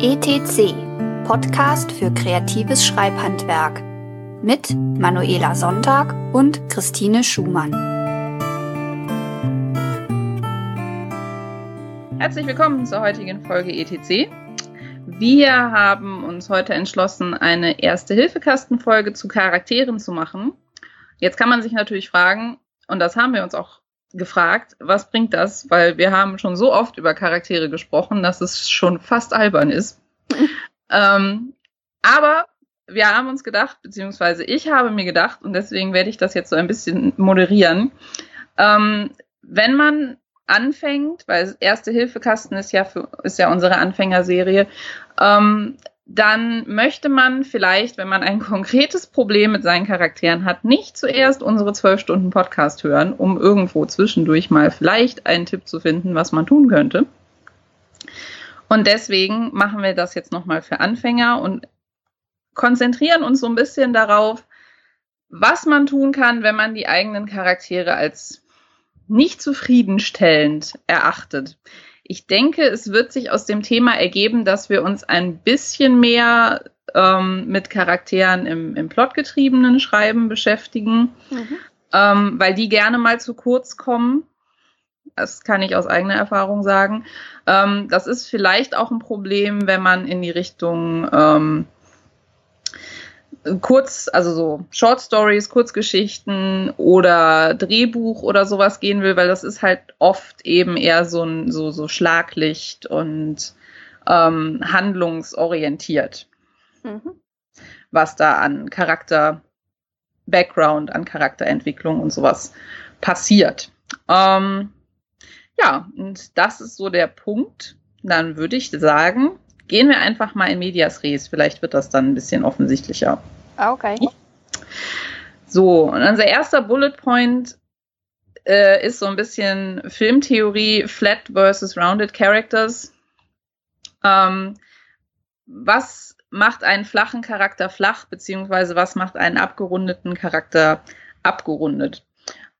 ETC, Podcast für kreatives Schreibhandwerk mit Manuela Sonntag und Christine Schumann. Herzlich willkommen zur heutigen Folge ETC. Wir haben uns heute entschlossen, eine erste Hilfekastenfolge zu Charakteren zu machen. Jetzt kann man sich natürlich fragen, und das haben wir uns auch gefragt, was bringt das? Weil wir haben schon so oft über Charaktere gesprochen, dass es schon fast albern ist. ähm, aber wir haben uns gedacht, beziehungsweise ich habe mir gedacht, und deswegen werde ich das jetzt so ein bisschen moderieren, ähm, wenn man anfängt, weil Erste Hilfekasten ist ja für, ist ja unsere Anfängerserie, ähm, dann möchte man vielleicht, wenn man ein konkretes Problem mit seinen Charakteren hat, nicht zuerst unsere zwölf Stunden Podcast hören, um irgendwo zwischendurch mal vielleicht einen Tipp zu finden, was man tun könnte. Und deswegen machen wir das jetzt nochmal für Anfänger und konzentrieren uns so ein bisschen darauf, was man tun kann, wenn man die eigenen Charaktere als nicht zufriedenstellend erachtet. Ich denke, es wird sich aus dem Thema ergeben, dass wir uns ein bisschen mehr ähm, mit Charakteren im, im plotgetriebenen Schreiben beschäftigen, mhm. ähm, weil die gerne mal zu kurz kommen. Das kann ich aus eigener Erfahrung sagen. Ähm, das ist vielleicht auch ein Problem, wenn man in die Richtung ähm, kurz, also so Short Stories, Kurzgeschichten oder Drehbuch oder sowas gehen will, weil das ist halt oft eben eher so ein so so Schlaglicht und ähm, handlungsorientiert, mhm. was da an Charakter Background, an Charakterentwicklung und sowas passiert. Ähm, ja, und das ist so der Punkt. Dann würde ich sagen, gehen wir einfach mal in Medias Res. Vielleicht wird das dann ein bisschen offensichtlicher. Ah, okay. So, und unser erster Bullet Point äh, ist so ein bisschen Filmtheorie, Flat versus Rounded Characters. Ähm, was macht einen flachen Charakter flach, beziehungsweise was macht einen abgerundeten Charakter abgerundet?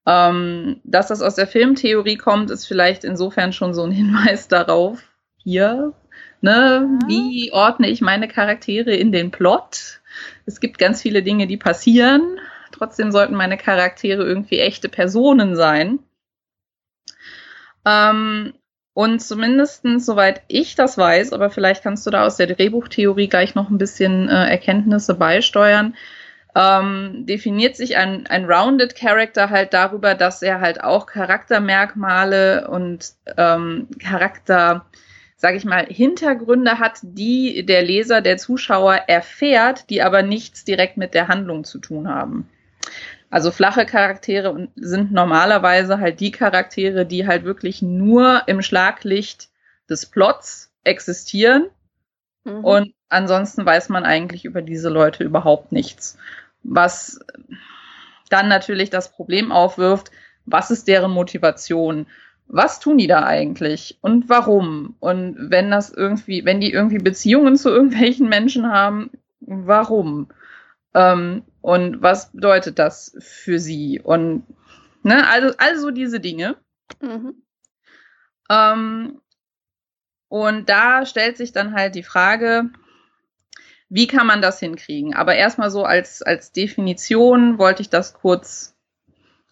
Ähm, dass das aus der Filmtheorie kommt, ist vielleicht insofern schon so ein Hinweis darauf, hier, ne, wie ordne ich meine Charaktere in den Plot? es gibt ganz viele Dinge, die passieren. Trotzdem sollten meine Charaktere irgendwie echte Personen sein. Ähm, und zumindestens, soweit ich das weiß, aber vielleicht kannst du da aus der Drehbuchtheorie gleich noch ein bisschen äh, Erkenntnisse beisteuern, ähm, definiert sich ein, ein Rounded Character halt darüber, dass er halt auch Charaktermerkmale und ähm, Charakter sage ich mal, Hintergründe hat, die der Leser, der Zuschauer erfährt, die aber nichts direkt mit der Handlung zu tun haben. Also flache Charaktere sind normalerweise halt die Charaktere, die halt wirklich nur im Schlaglicht des Plots existieren. Mhm. Und ansonsten weiß man eigentlich über diese Leute überhaupt nichts. Was dann natürlich das Problem aufwirft, was ist deren Motivation? Was tun die da eigentlich und warum? Und wenn das irgendwie, wenn die irgendwie Beziehungen zu irgendwelchen Menschen haben, warum? Ähm, und was bedeutet das für sie? Und ne, also, also diese Dinge. Mhm. Ähm, und da stellt sich dann halt die Frage, wie kann man das hinkriegen? Aber erstmal so als, als Definition wollte ich das kurz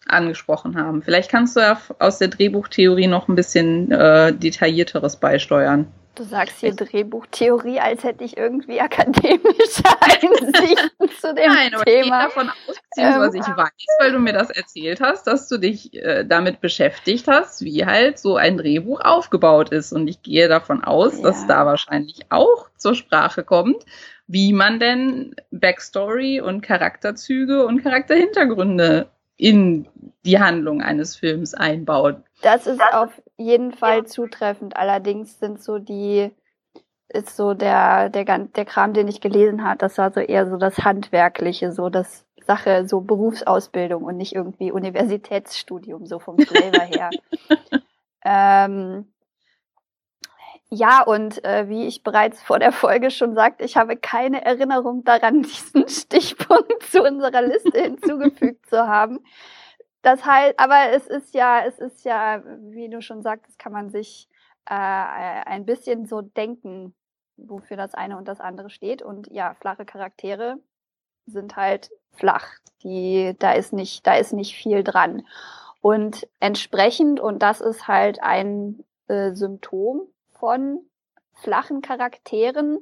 angesprochen haben. Vielleicht kannst du ja aus der Drehbuchtheorie noch ein bisschen äh, detaillierteres beisteuern. Du sagst hier Drehbuchtheorie, als hätte ich irgendwie akademische Einsichten zu dem Nein, aber Thema. Ich gehe davon aus, beziehungsweise ähm, ich weiß, weil du mir das erzählt hast, dass du dich äh, damit beschäftigt hast, wie halt so ein Drehbuch aufgebaut ist. Und ich gehe davon aus, ja. dass da wahrscheinlich auch zur Sprache kommt, wie man denn Backstory und Charakterzüge und Charakterhintergründe in die Handlung eines Films einbaut. Das ist auf jeden Fall zutreffend. Allerdings sind so die, ist so der, der, der Kram, den ich gelesen habe, das war so eher so das Handwerkliche, so das Sache, so Berufsausbildung und nicht irgendwie Universitätsstudium, so vom Flavor her. ähm, ja, und äh, wie ich bereits vor der Folge schon sagte, ich habe keine Erinnerung daran, diesen Stichpunkt zu unserer Liste hinzugefügt zu haben. Das heißt, aber es ist ja, es ist ja, wie du schon sagtest, kann man sich äh, ein bisschen so denken, wofür das eine und das andere steht. Und ja, flache Charaktere sind halt flach. Die, da ist nicht, da ist nicht viel dran. Und entsprechend, und das ist halt ein äh, Symptom von flachen Charakteren,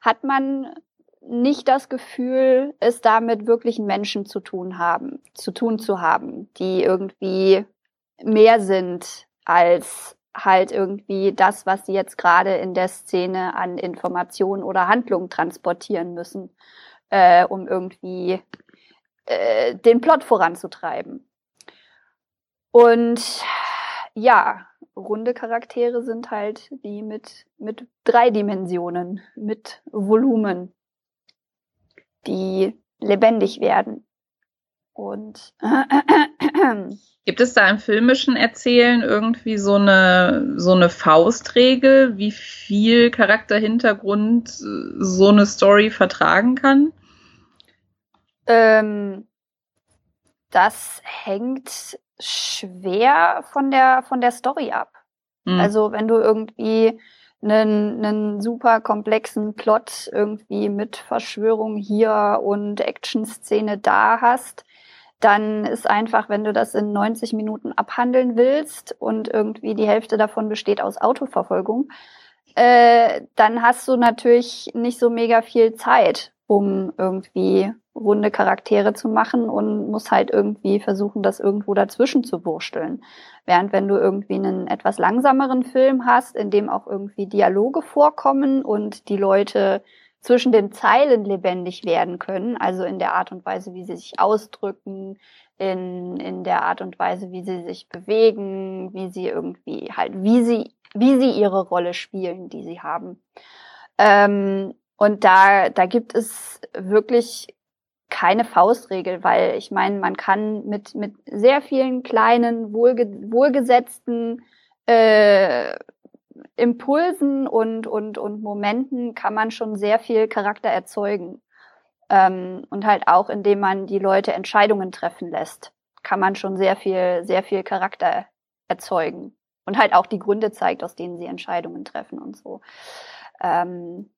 hat man nicht das Gefühl, es da mit wirklichen Menschen zu tun haben, zu tun zu haben, die irgendwie mehr sind als halt irgendwie das, was sie jetzt gerade in der Szene an Informationen oder Handlungen transportieren müssen, äh, um irgendwie äh, den Plot voranzutreiben. Und ja, runde Charaktere sind halt die mit, mit drei Dimensionen, mit Volumen, die lebendig werden. Und gibt es da im filmischen Erzählen irgendwie so eine so eine Faustregel, wie viel Charakterhintergrund so eine Story vertragen kann? Ähm, das hängt schwer von der von der Story ab. Mhm. Also wenn du irgendwie einen, einen super komplexen Plot irgendwie mit Verschwörung hier und Action-Szene da hast, dann ist einfach, wenn du das in 90 Minuten abhandeln willst und irgendwie die Hälfte davon besteht aus Autoverfolgung, äh, dann hast du natürlich nicht so mega viel Zeit, um irgendwie runde Charaktere zu machen und musst halt irgendwie versuchen, das irgendwo dazwischen zu wursteln. Während wenn du irgendwie einen etwas langsameren Film hast, in dem auch irgendwie Dialoge vorkommen und die Leute zwischen den Zeilen lebendig werden können, also in der Art und Weise, wie sie sich ausdrücken, in, in der Art und Weise, wie sie sich bewegen, wie sie irgendwie halt, wie sie, wie sie ihre Rolle spielen, die sie haben. Ähm, und da, da gibt es wirklich keine Faustregel, weil ich meine, man kann mit, mit sehr vielen kleinen, wohlge wohlgesetzten äh, Impulsen und, und, und Momenten kann man schon sehr viel Charakter erzeugen. Ähm, und halt auch, indem man die Leute Entscheidungen treffen lässt, kann man schon sehr viel, sehr viel Charakter erzeugen. Und halt auch die Gründe zeigt, aus denen sie Entscheidungen treffen und so. Ähm,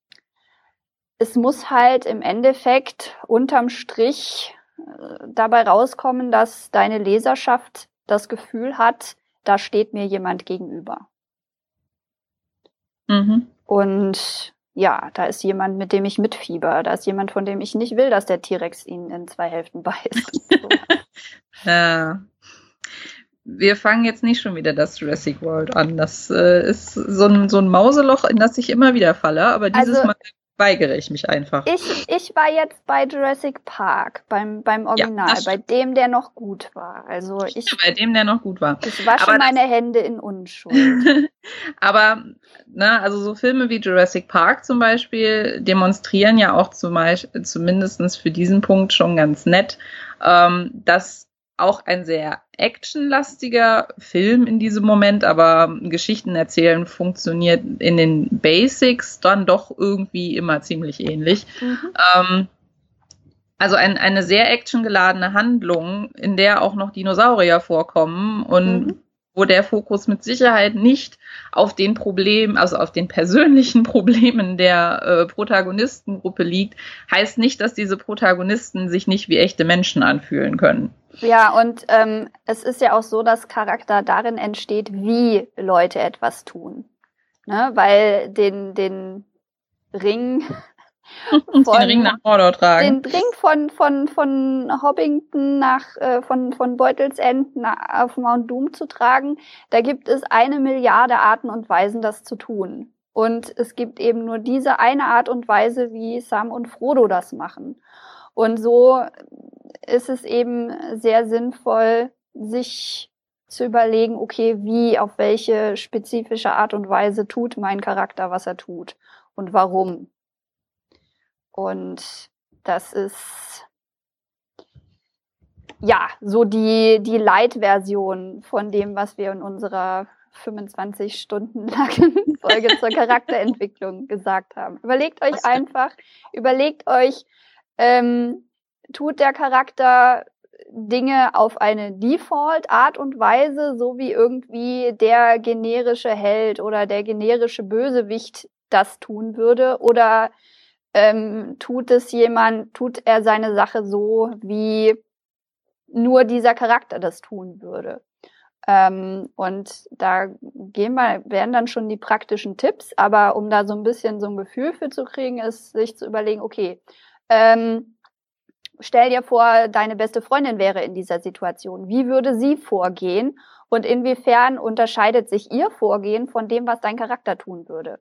es muss halt im Endeffekt unterm Strich äh, dabei rauskommen, dass deine Leserschaft das Gefühl hat, da steht mir jemand gegenüber. Mhm. Und ja, da ist jemand, mit dem ich mitfieber. Da ist jemand, von dem ich nicht will, dass der T-Rex ihn in zwei Hälften beißt. ja. Wir fangen jetzt nicht schon wieder das Jurassic World an. Das äh, ist so ein, so ein Mauseloch, in das ich immer wieder falle. Aber dieses also, Mal weigere ich mich einfach. Ich, ich war jetzt bei Jurassic Park, beim, beim Original, ja, bei dem, der noch gut war. Also ich. Ja, bei dem, der noch gut war. Ich wasche Aber meine das, Hände in Unschuld. Aber, na, also so Filme wie Jurassic Park zum Beispiel demonstrieren ja auch zum Beispiel, zumindest für diesen Punkt schon ganz nett, ähm, dass auch ein sehr actionlastiger Film in diesem Moment, aber Geschichten erzählen funktioniert in den Basics dann doch irgendwie immer ziemlich ähnlich. Mhm. Ähm, also ein, eine sehr actiongeladene Handlung, in der auch noch Dinosaurier vorkommen und mhm wo der Fokus mit Sicherheit nicht auf den Problemen, also auf den persönlichen Problemen der äh, Protagonistengruppe liegt, heißt nicht, dass diese Protagonisten sich nicht wie echte Menschen anfühlen können. Ja, und ähm, es ist ja auch so, dass Charakter darin entsteht, wie Leute etwas tun. Ne? Weil den, den Ring von, den Ring nach Mordor tragen. Den Ring von, von, von Hobbington nach, äh, von, von Beutelsend nach, auf Mount Doom zu tragen, da gibt es eine Milliarde Arten und Weisen, das zu tun. Und es gibt eben nur diese eine Art und Weise, wie Sam und Frodo das machen. Und so ist es eben sehr sinnvoll, sich zu überlegen, okay, wie, auf welche spezifische Art und Weise tut mein Charakter, was er tut und warum. Und das ist ja so die, die Light-Version von dem, was wir in unserer 25 Stunden langen Folge zur Charakterentwicklung gesagt haben. Überlegt euch einfach, überlegt euch, ähm, tut der Charakter Dinge auf eine Default-Art und Weise, so wie irgendwie der generische Held oder der generische Bösewicht das tun würde oder ähm, tut es jemand, tut er seine Sache so, wie nur dieser Charakter das tun würde. Ähm, und da gehen wir, werden dann schon die praktischen Tipps, aber um da so ein bisschen so ein Gefühl für zu kriegen, ist sich zu überlegen, okay, ähm, stell dir vor, deine beste Freundin wäre in dieser Situation. Wie würde sie vorgehen? Und inwiefern unterscheidet sich ihr Vorgehen von dem, was dein Charakter tun würde?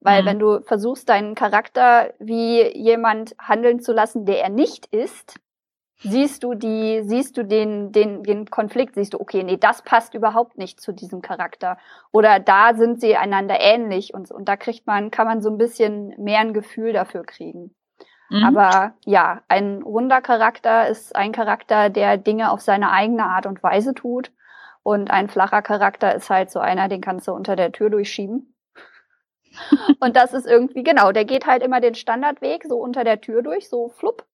Weil mhm. wenn du versuchst, deinen Charakter wie jemand handeln zu lassen, der er nicht ist, siehst du die, siehst du den, den, den Konflikt, siehst du, okay, nee, das passt überhaupt nicht zu diesem Charakter. Oder da sind sie einander ähnlich und, und da kriegt man, kann man so ein bisschen mehr ein Gefühl dafür kriegen. Mhm. Aber ja, ein runder Charakter ist ein Charakter, der Dinge auf seine eigene Art und Weise tut. Und ein flacher Charakter ist halt so einer, den kannst du unter der Tür durchschieben. und das ist irgendwie, genau, der geht halt immer den Standardweg, so unter der Tür durch, so flupp.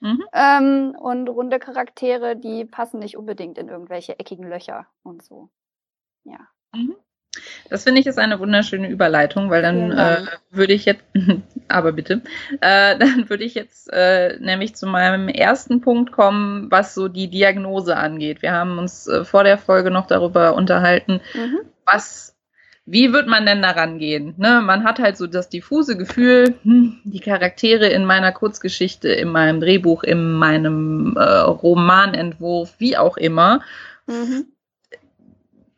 Mhm. Ähm, und runde Charaktere, die passen nicht unbedingt in irgendwelche eckigen Löcher und so. Ja. Mhm. Das finde ich ist eine wunderschöne Überleitung, weil dann äh, würde ich jetzt, aber bitte, äh, dann würde ich jetzt äh, nämlich zu meinem ersten Punkt kommen, was so die Diagnose angeht. Wir haben uns äh, vor der Folge noch darüber unterhalten, mhm. was wie wird man denn daran gehen? Ne? Man hat halt so das diffuse Gefühl, hm, die Charaktere in meiner Kurzgeschichte, in meinem Drehbuch, in meinem äh, Romanentwurf, wie auch immer, mhm.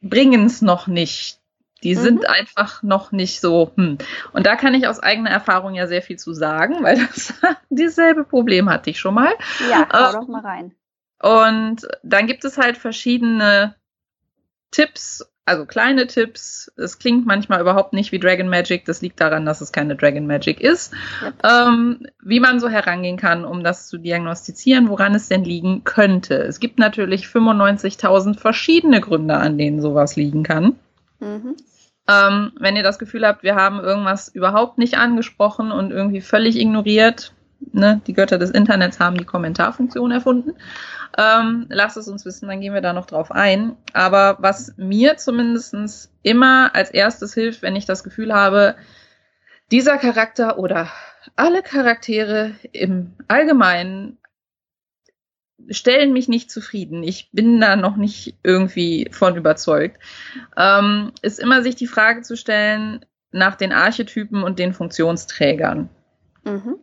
bringen es noch nicht. Die mhm. sind einfach noch nicht so. Hm. Und da kann ich aus eigener Erfahrung ja sehr viel zu sagen, weil das dieselbe Problem hatte ich schon mal. Ja, hau äh, doch mal rein. Und dann gibt es halt verschiedene Tipps also kleine Tipps. Es klingt manchmal überhaupt nicht wie Dragon Magic. Das liegt daran, dass es keine Dragon Magic ist. Yep. Ähm, wie man so herangehen kann, um das zu diagnostizieren, woran es denn liegen könnte. Es gibt natürlich 95.000 verschiedene Gründe, an denen sowas liegen kann. Mhm. Ähm, wenn ihr das Gefühl habt, wir haben irgendwas überhaupt nicht angesprochen und irgendwie völlig ignoriert, ne, die Götter des Internets haben die Kommentarfunktion erfunden. Ähm, lasst es uns wissen, dann gehen wir da noch drauf ein. Aber was mir zumindest immer als erstes hilft, wenn ich das Gefühl habe, dieser Charakter oder alle Charaktere im Allgemeinen stellen mich nicht zufrieden. Ich bin da noch nicht irgendwie von überzeugt. Ähm, ist immer sich die Frage zu stellen nach den Archetypen und den Funktionsträgern. Mhm.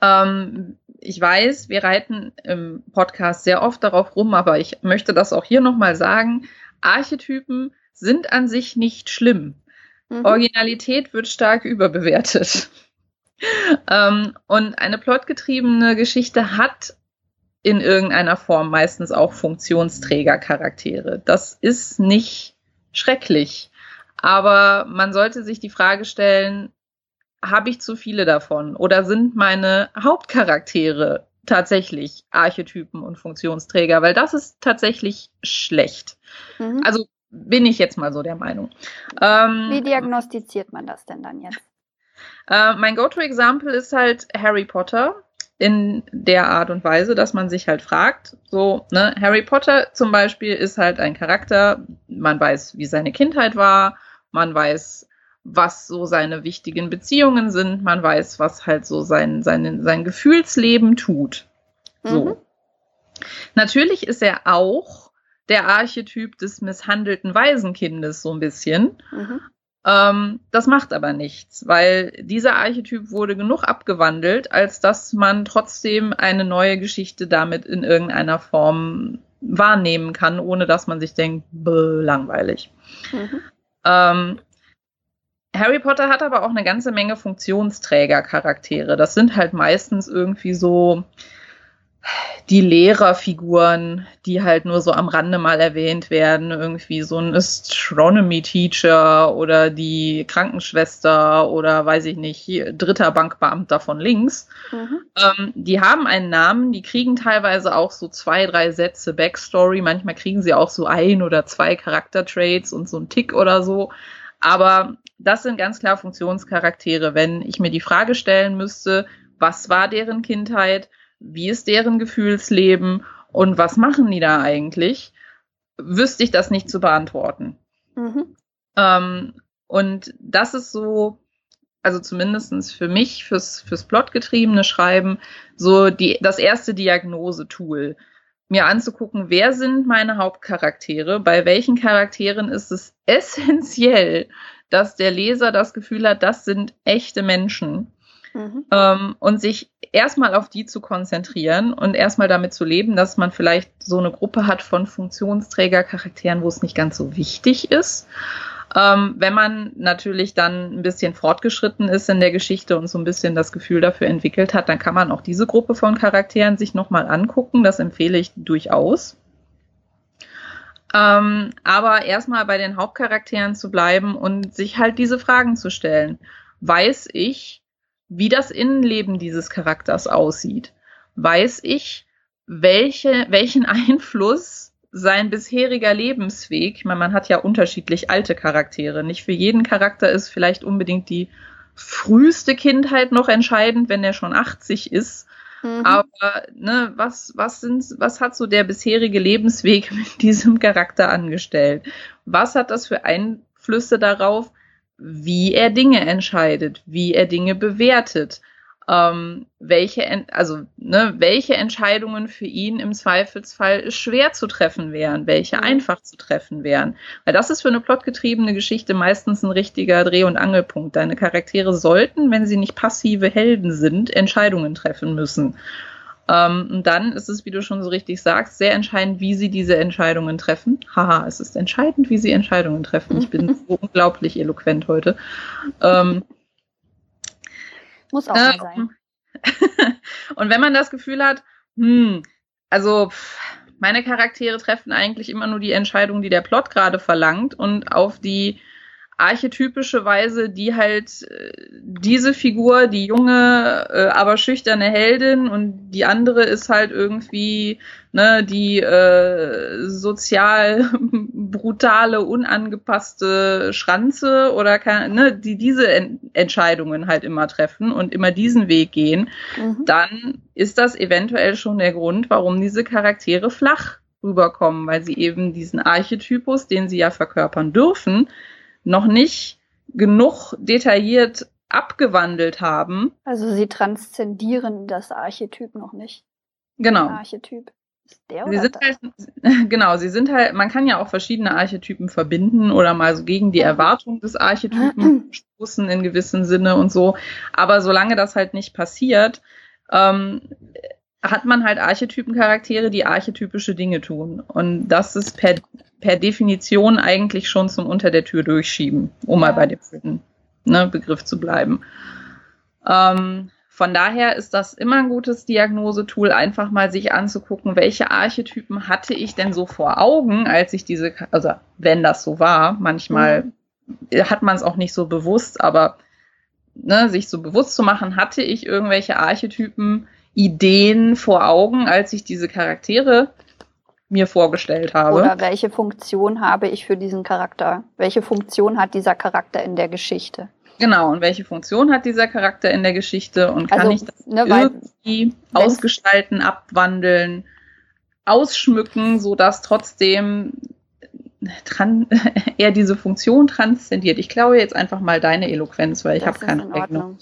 Ähm, ich weiß, wir reiten im Podcast sehr oft darauf rum, aber ich möchte das auch hier nochmal sagen. Archetypen sind an sich nicht schlimm. Mhm. Originalität wird stark überbewertet. ähm, und eine plotgetriebene Geschichte hat in irgendeiner Form meistens auch Funktionsträgercharaktere. Das ist nicht schrecklich. Aber man sollte sich die Frage stellen, habe ich zu viele davon? Oder sind meine Hauptcharaktere tatsächlich Archetypen und Funktionsträger? Weil das ist tatsächlich schlecht. Mhm. Also bin ich jetzt mal so der Meinung. Ähm, Wie diagnostiziert man das denn dann jetzt? Äh, mein Go-To-Example ist halt Harry Potter in der Art und Weise, dass man sich halt fragt, so, ne, Harry Potter zum Beispiel ist halt ein Charakter, man weiß, wie seine Kindheit war, man weiß, was so seine wichtigen Beziehungen sind. Man weiß, was halt so sein, sein, sein Gefühlsleben tut. So. Mhm. Natürlich ist er auch der Archetyp des misshandelten Waisenkindes so ein bisschen. Mhm. Ähm, das macht aber nichts, weil dieser Archetyp wurde genug abgewandelt, als dass man trotzdem eine neue Geschichte damit in irgendeiner Form wahrnehmen kann, ohne dass man sich denkt, langweilig. Mhm. Ähm, Harry Potter hat aber auch eine ganze Menge Funktionsträgercharaktere. Das sind halt meistens irgendwie so die Lehrerfiguren, die halt nur so am Rande mal erwähnt werden. Irgendwie so ein Astronomy-Teacher oder die Krankenschwester oder weiß ich nicht, dritter Bankbeamter von links. Mhm. Ähm, die haben einen Namen, die kriegen teilweise auch so zwei, drei Sätze Backstory. Manchmal kriegen sie auch so ein oder zwei Charaktertraits und so ein Tick oder so. Aber das sind ganz klar Funktionscharaktere. Wenn ich mir die Frage stellen müsste, was war deren Kindheit, wie ist deren Gefühlsleben und was machen die da eigentlich, wüsste ich das nicht zu beantworten. Mhm. Ähm, und das ist so also zumindestens für mich, fürs, fürs plotgetriebene Schreiben, so die, das erste Diagnosetool. Mir anzugucken, wer sind meine Hauptcharaktere, bei welchen Charakteren ist es essentiell, dass der Leser das Gefühl hat, das sind echte Menschen. Mhm. Ähm, und sich erstmal auf die zu konzentrieren und erstmal damit zu leben, dass man vielleicht so eine Gruppe hat von Funktionsträgercharakteren, wo es nicht ganz so wichtig ist. Ähm, wenn man natürlich dann ein bisschen fortgeschritten ist in der Geschichte und so ein bisschen das Gefühl dafür entwickelt hat, dann kann man auch diese Gruppe von Charakteren sich nochmal angucken. Das empfehle ich durchaus. Ähm, aber erstmal bei den Hauptcharakteren zu bleiben und sich halt diese Fragen zu stellen. Weiß ich, wie das Innenleben dieses Charakters aussieht? Weiß ich, welche, welchen Einfluss sein bisheriger Lebensweg, ich meine, man hat ja unterschiedlich alte Charaktere. Nicht für jeden Charakter ist vielleicht unbedingt die früheste Kindheit noch entscheidend, wenn er schon 80 ist. Mhm. Aber ne, was, was, sind, was hat so der bisherige Lebensweg mit diesem Charakter angestellt? Was hat das für Einflüsse darauf, wie er Dinge entscheidet, wie er Dinge bewertet? ähm, welche, also, ne, welche Entscheidungen für ihn im Zweifelsfall schwer zu treffen wären, welche einfach zu treffen wären. Weil das ist für eine plotgetriebene Geschichte meistens ein richtiger Dreh- und Angelpunkt. Deine Charaktere sollten, wenn sie nicht passive Helden sind, Entscheidungen treffen müssen. Ähm, und dann ist es, wie du schon so richtig sagst, sehr entscheidend, wie sie diese Entscheidungen treffen. Haha, es ist entscheidend, wie sie Entscheidungen treffen. Ich bin so unglaublich eloquent heute. Ähm, muss auch äh, sein. und wenn man das Gefühl hat, hm, also meine Charaktere treffen eigentlich immer nur die Entscheidung, die der Plot gerade verlangt und auf die archetypische Weise, die halt äh, diese Figur, die junge, äh, aber schüchterne Heldin und die andere ist halt irgendwie ne, die äh, sozial brutale, unangepasste Schranze oder kann, ne, die diese en Entscheidungen halt immer treffen und immer diesen Weg gehen, mhm. dann ist das eventuell schon der Grund, warum diese Charaktere flach rüberkommen, weil sie eben diesen Archetypus, den sie ja verkörpern dürfen, noch nicht genug detailliert abgewandelt haben. Also sie transzendieren das Archetyp noch nicht. Genau. Archetyp. Ist der sie sind das? halt, genau, sie sind halt, man kann ja auch verschiedene Archetypen verbinden oder mal so gegen die Erwartung des Archetypen stoßen in gewissem Sinne und so. Aber solange das halt nicht passiert, ähm, hat man halt Archetypencharaktere, die archetypische Dinge tun. Und das ist per, per Definition eigentlich schon zum Unter der Tür durchschieben, um ja. mal bei dem ne, Begriff zu bleiben. Ähm, von daher ist das immer ein gutes Diagnosetool, einfach mal sich anzugucken, welche Archetypen hatte ich denn so vor Augen, als ich diese, also wenn das so war, manchmal mhm. hat man es auch nicht so bewusst, aber ne, sich so bewusst zu machen, hatte ich irgendwelche Archetypen, Ideen vor Augen, als ich diese Charaktere mir vorgestellt habe. Oder welche Funktion habe ich für diesen Charakter? Welche Funktion hat dieser Charakter in der Geschichte? Genau, und welche Funktion hat dieser Charakter in der Geschichte und kann also, ich das ne, irgendwie ausgestalten, abwandeln, ausschmücken, sodass trotzdem er diese Funktion transzendiert. Ich glaube jetzt einfach mal deine Eloquenz, weil ich habe keine Ordnung.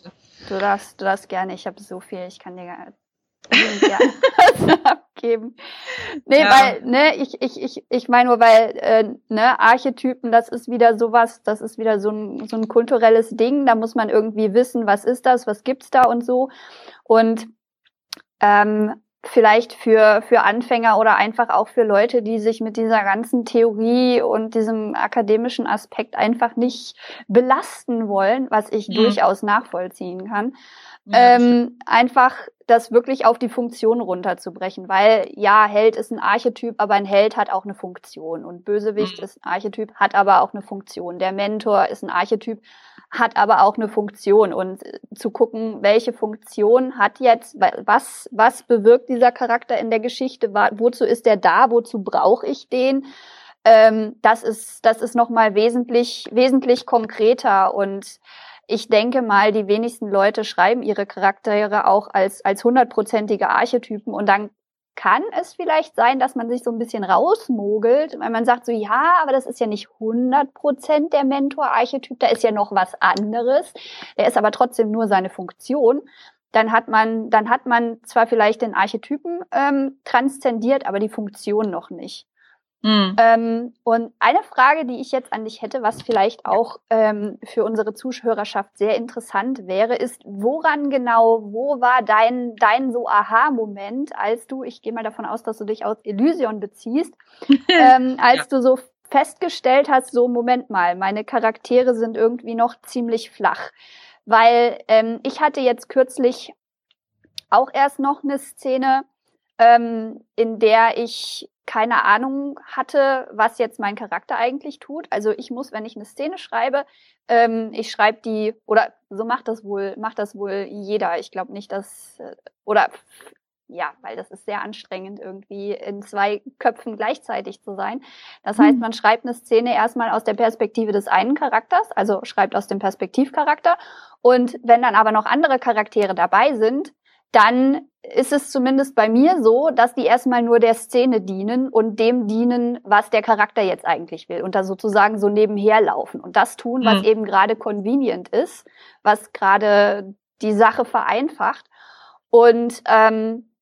Du darfst, du darfst gerne, ich habe so viel, ich kann dir ja, abgeben. Nee, ja. weil, ne, ich, ich, ich, ich meine nur, weil, äh, ne, Archetypen, das ist wieder sowas, das ist wieder so ein, so ein kulturelles Ding, da muss man irgendwie wissen, was ist das, was gibt's da und so. Und ähm, vielleicht für, für Anfänger oder einfach auch für Leute, die sich mit dieser ganzen Theorie und diesem akademischen Aspekt einfach nicht belasten wollen, was ich mhm. durchaus nachvollziehen kann. Ja, ähm, einfach das wirklich auf die Funktion runterzubrechen, weil ja, Held ist ein Archetyp, aber ein Held hat auch eine Funktion und Bösewicht mhm. ist ein Archetyp, hat aber auch eine Funktion. Der Mentor ist ein Archetyp, hat aber auch eine Funktion und äh, zu gucken, welche Funktion hat jetzt, was, was bewirkt dieser Charakter in der Geschichte, wozu ist der da, wozu brauche ich den? Ähm, das ist, das ist nochmal wesentlich, wesentlich konkreter und ich denke mal, die wenigsten Leute schreiben ihre Charaktere auch als, als hundertprozentige Archetypen und dann kann es vielleicht sein, dass man sich so ein bisschen rausmogelt, weil man sagt so, ja, aber das ist ja nicht 100 Prozent der Mentor-Archetyp, da ist ja noch was anderes. Der ist aber trotzdem nur seine Funktion. Dann hat man, dann hat man zwar vielleicht den Archetypen ähm, transzendiert, aber die Funktion noch nicht. Mhm. Ähm, und eine Frage, die ich jetzt an dich hätte, was vielleicht auch ähm, für unsere Zuhörerschaft sehr interessant wäre, ist, woran genau, wo war dein, dein so Aha-Moment, als du, ich gehe mal davon aus, dass du dich aus Elysion beziehst, ähm, als ja. du so festgestellt hast, so Moment mal, meine Charaktere sind irgendwie noch ziemlich flach. Weil ähm, ich hatte jetzt kürzlich auch erst noch eine Szene, ähm, in der ich keine Ahnung hatte, was jetzt mein Charakter eigentlich tut. Also ich muss, wenn ich eine Szene schreibe, ähm, ich schreibe die, oder so macht das wohl, macht das wohl jeder. Ich glaube nicht, dass, äh, oder ja, weil das ist sehr anstrengend, irgendwie in zwei Köpfen gleichzeitig zu sein. Das heißt, hm. man schreibt eine Szene erstmal aus der Perspektive des einen Charakters, also schreibt aus dem Perspektivcharakter. Und wenn dann aber noch andere Charaktere dabei sind, dann ist es zumindest bei mir so, dass die erstmal nur der Szene dienen und dem dienen, was der Charakter jetzt eigentlich will und da sozusagen so nebenher laufen und das tun, was mhm. eben gerade convenient ist, was gerade die Sache vereinfacht. Und ähm,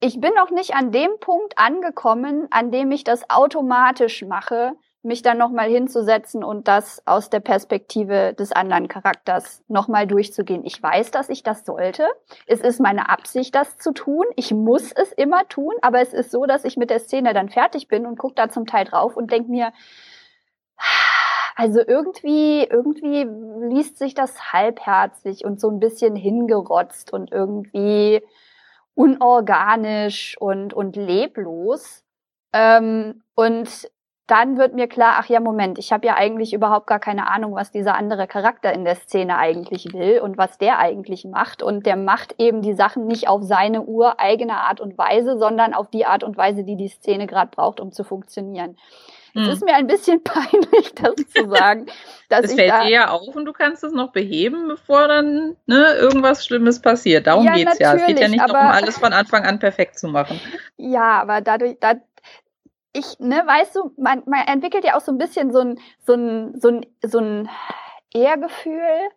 ich bin noch nicht an dem Punkt angekommen, an dem ich das automatisch mache, mich dann nochmal hinzusetzen und das aus der Perspektive des anderen Charakters nochmal durchzugehen. Ich weiß, dass ich das sollte. Es ist meine Absicht, das zu tun. Ich muss es immer tun, aber es ist so, dass ich mit der Szene dann fertig bin und gucke da zum Teil drauf und denke mir, also irgendwie, irgendwie liest sich das halbherzig und so ein bisschen hingerotzt und irgendwie unorganisch und, und leblos. Ähm, und dann wird mir klar, ach ja, Moment, ich habe ja eigentlich überhaupt gar keine Ahnung, was dieser andere Charakter in der Szene eigentlich will und was der eigentlich macht. Und der macht eben die Sachen nicht auf seine ureigene Art und Weise, sondern auf die Art und Weise, die die Szene gerade braucht, um zu funktionieren. Hm. Es ist mir ein bisschen peinlich, das zu sagen. Dass es fällt da, dir ja auf und du kannst es noch beheben, bevor dann ne, irgendwas Schlimmes passiert. Darum ja, geht's ja. Es geht ja nicht darum, alles von Anfang an perfekt zu machen. Ja, aber dadurch, da, ich, ne, weißt du, man, man entwickelt ja auch so ein bisschen so ein, so ein, so ein, so ein Ehrgefühl.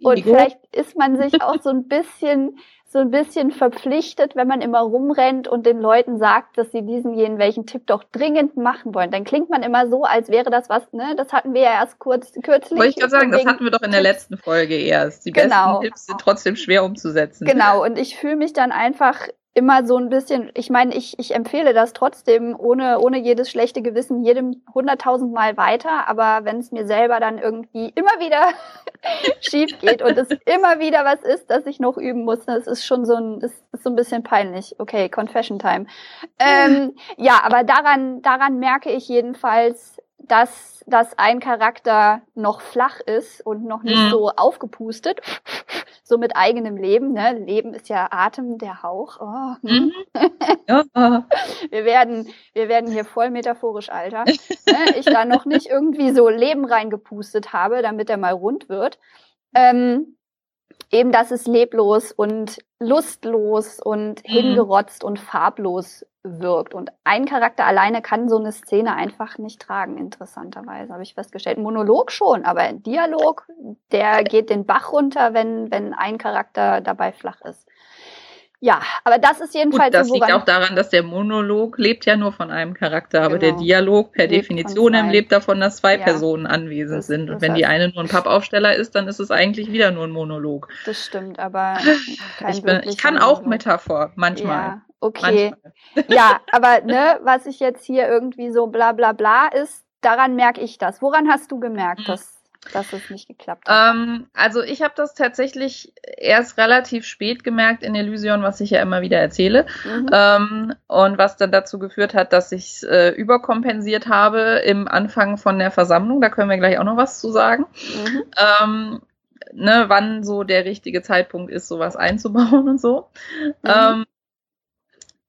Und vielleicht ist man sich auch so ein bisschen, so ein bisschen verpflichtet, wenn man immer rumrennt und den Leuten sagt, dass sie diesen jenen welchen Tipp doch dringend machen wollen. Dann klingt man immer so, als wäre das was, ne? Das hatten wir ja erst kurz, kürzlich. Wollte ich gerade sagen, das hatten wir doch in der letzten Folge erst. Die genau. besten Tipps sind trotzdem schwer umzusetzen. Genau. Und ich fühle mich dann einfach immer so ein bisschen, ich meine, ich, ich empfehle das trotzdem ohne, ohne jedes schlechte Gewissen jedem hunderttausend Mal weiter, aber wenn es mir selber dann irgendwie immer wieder schief geht und es immer wieder was ist, das ich noch üben muss, das ist schon so ein, das ist so ein bisschen peinlich. Okay, Confession Time. Ähm, ja, aber daran, daran merke ich jedenfalls, dass, dass ein Charakter noch flach ist und noch nicht mhm. so aufgepustet, so mit eigenem Leben. Ne? Leben ist ja Atem, der Hauch. Oh. Hm. Mhm. Ja. wir, werden, wir werden hier voll metaphorisch, Alter. ne? Ich da noch nicht irgendwie so Leben reingepustet habe, damit er mal rund wird. Ähm, eben, dass es leblos und lustlos und mhm. hingerotzt und farblos wirkt. Und ein Charakter alleine kann so eine Szene einfach nicht tragen, interessanterweise, habe ich festgestellt. Monolog schon, aber ein Dialog, der geht den Bach runter, wenn, wenn ein Charakter dabei flach ist. Ja, aber das ist jedenfalls. Gut, das so, liegt auch daran, dass der Monolog lebt ja nur von einem Charakter, aber genau. der Dialog per lebt Definition lebt davon, dass zwei ja. Personen anwesend das, sind. Und wenn die eine nur ein Pappaufsteller ist, dann ist es eigentlich wieder nur ein Monolog. Das stimmt, aber ich, bin, ich, kann auch Metaphor manchmal. Ja, okay. Manchmal. Ja, aber ne, was ich jetzt hier irgendwie so bla bla bla ist, daran merke ich das. Woran hast du gemerkt, mhm. dass dass es nicht geklappt hat? Ähm, also ich habe das tatsächlich erst relativ spät gemerkt in Elysion, was ich ja immer wieder erzähle. Mhm. Ähm, und was dann dazu geführt hat, dass ich äh, überkompensiert habe im Anfang von der Versammlung. Da können wir gleich auch noch was zu sagen. Mhm. Ähm, ne, wann so der richtige Zeitpunkt ist, sowas einzubauen und so. Mhm.